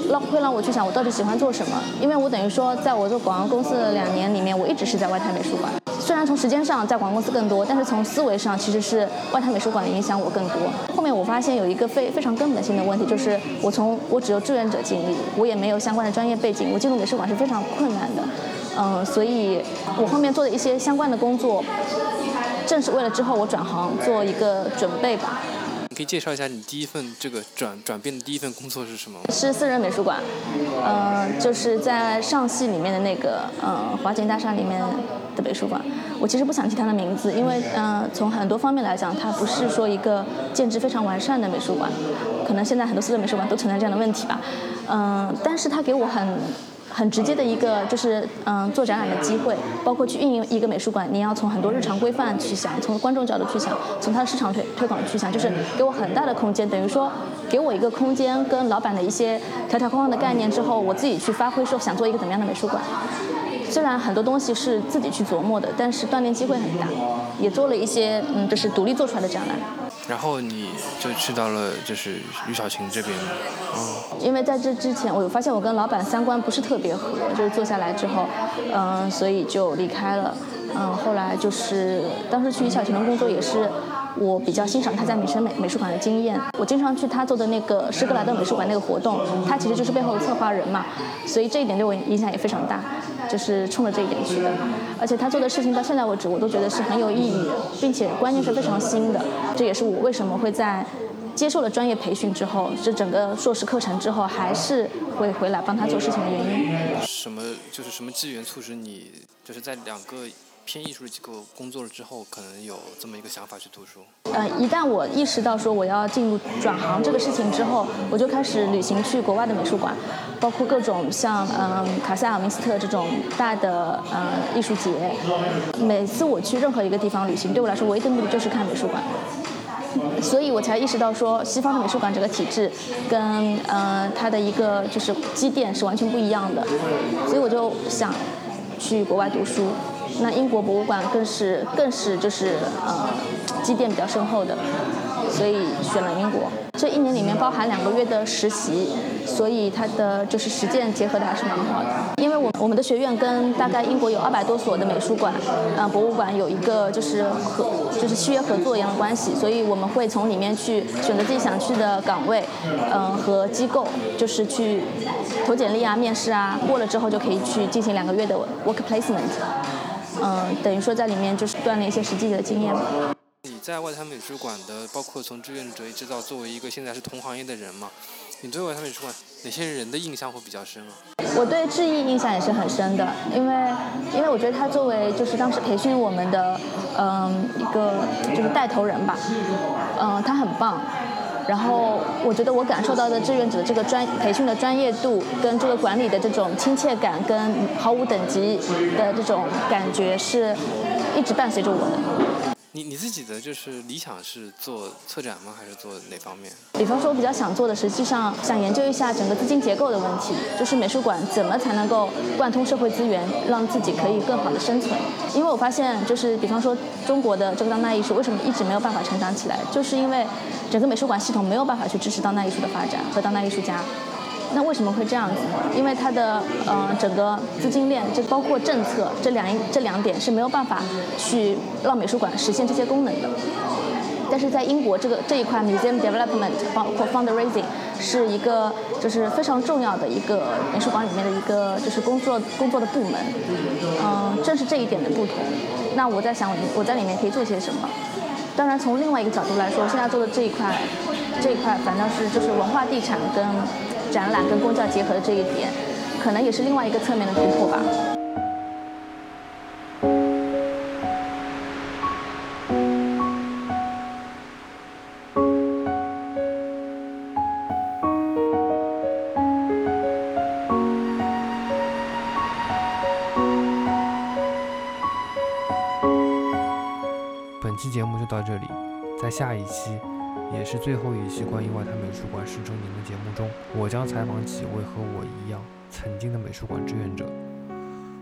让会让我去想我到底喜欢做什么，因为我等于说在我做广告公司的两年里面，我一直是在外滩美术馆。虽然从时间上在广告公司更多，但是从思维上其实是外滩美术馆的影响我更多。后面我发现有一个非非常根本性的问题，就是我从我只有志愿者经历，我也没有相关的专业背景，我进入美术馆是非常困难的。嗯，所以我后面做的一些相关的工作，正是为了之后我转行做一个准备吧。可以介绍一下你第一份这个转转变的第一份工作是什么？是私人美术馆，嗯，就是在上戏里面的那个嗯华景大厦里面的美术馆。我其实不想提它的名字，因为嗯从很多方面来讲，它不是说一个建制非常完善的美术馆，可能现在很多私人美术馆都存在这样的问题吧。嗯，但是它给我很。很直接的一个就是嗯做展览的机会，包括去运营一个美术馆，你要从很多日常规范去想，从观众角度去想，从它的市场推推广去想，就是给我很大的空间，等于说给我一个空间跟老板的一些条条框框的概念之后，我自己去发挥说想做一个怎么样的美术馆。虽然很多东西是自己去琢磨的，但是锻炼机会很大，也做了一些嗯就是独立做出来的展览。然后你就去到了就是于小琴这边，嗯，因为在这之前，我发现我跟老板三观不是特别合，就是坐下来之后，嗯，所以就离开了，嗯，后来就是当时去于小琴的工作也是。我比较欣赏他在米生美美术馆的经验，我经常去他做的那个施格莱德美术馆那个活动，他其实就是背后的策划人嘛，所以这一点对我影响也非常大，就是冲着这一点去的。而且他做的事情到现在为止，我都觉得是很有意义的，并且观念是非常新的。这也是我为什么会在接受了专业培训之后，这整个硕士课程之后，还是会回来帮他做事情的原因。什么就是什么机缘促使你就是在两个。偏艺术的机构工作了之后，可能有这么一个想法去读书。呃，一旦我意识到说我要进入转行这个事情之后，我就开始旅行去国外的美术馆，包括各种像嗯卡塞尔明斯特这种大的嗯艺术节。每次我去任何一个地方旅行，对我来说唯一的目的就是看美术馆。所以我才意识到说，西方的美术馆这个体制跟嗯它的一个就是积淀是完全不一样的。所以我就想去国外读书。那英国博物馆更是更是就是呃积淀比较深厚的，所以选了英国。这一年里面包含两个月的实习，所以它的就是实践结合的还是蛮好的。因为我我们的学院跟大概英国有二百多所的美术馆、呃博物馆有一个就是合就是契约合作一样的关系，所以我们会从里面去选择自己想去的岗位，嗯和机构，就是去投简历啊、面试啊，过了之后就可以去进行两个月的 work placement。嗯，等于说在里面就是锻炼一些实际的经验吧。你在外滩美术馆的，包括从志愿者一直到作为一个现在是同行业的人嘛，你对外滩美术馆哪些人的印象会比较深啊？我对志毅印象也是很深的，因为因为我觉得他作为就是当时培训我们的嗯一个就是带头人吧，嗯他很棒。然后我觉得我感受到的志愿者的这个专培训的专业度，跟这个管理的这种亲切感，跟毫无等级的这种感觉，是一直伴随着我的。你你自己的就是理想是做策展吗？还是做哪方面？比方说，我比较想做的，实际上想研究一下整个资金结构的问题，就是美术馆怎么才能够贯通社会资源，让自己可以更好的生存。因为我发现，就是比方说中国的这个当代艺术为什么一直没有办法成长起来，就是因为整个美术馆系统没有办法去支持当代艺术的发展和当代艺术家。那为什么会这样子呢？因为它的呃整个资金链，就包括政策这两这两点是没有办法去让美术馆实现这些功能的。但是在英国这个这一块 museum development 包括 fundraising 是一个就是非常重要的一个美术馆里面的一个就是工作工作的部门。嗯，正是这一点的不同。那我在想，我在里面可以做些什么？当然，从另外一个角度来说，现在做的这一块，这一块反倒是就是文化地产跟展览跟公教结合的这一点，可能也是另外一个侧面的突破吧。本期节目就到这里，在下一期，也是最后一期关于外滩美术馆十周年的节目中，我将采访几位和我一样曾经的美术馆志愿者。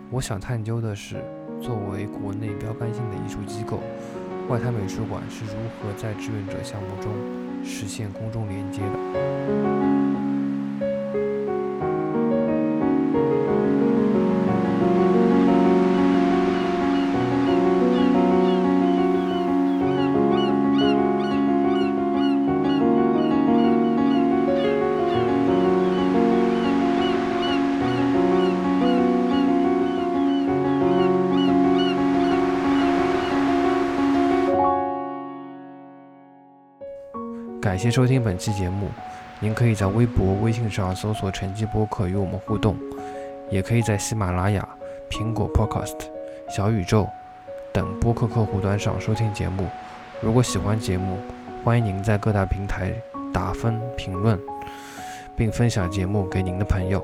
我想探究的是，作为国内标杆性的艺术机构，外滩美术馆是如何在志愿者项目中实现公众连接的。感谢收听本期节目，您可以在微博、微信上搜索“晨曦播客”与我们互动，也可以在喜马拉雅、苹果 Podcast、小宇宙等播客客户端上收听节目。如果喜欢节目，欢迎您在各大平台打分、评论，并分享节目给您的朋友。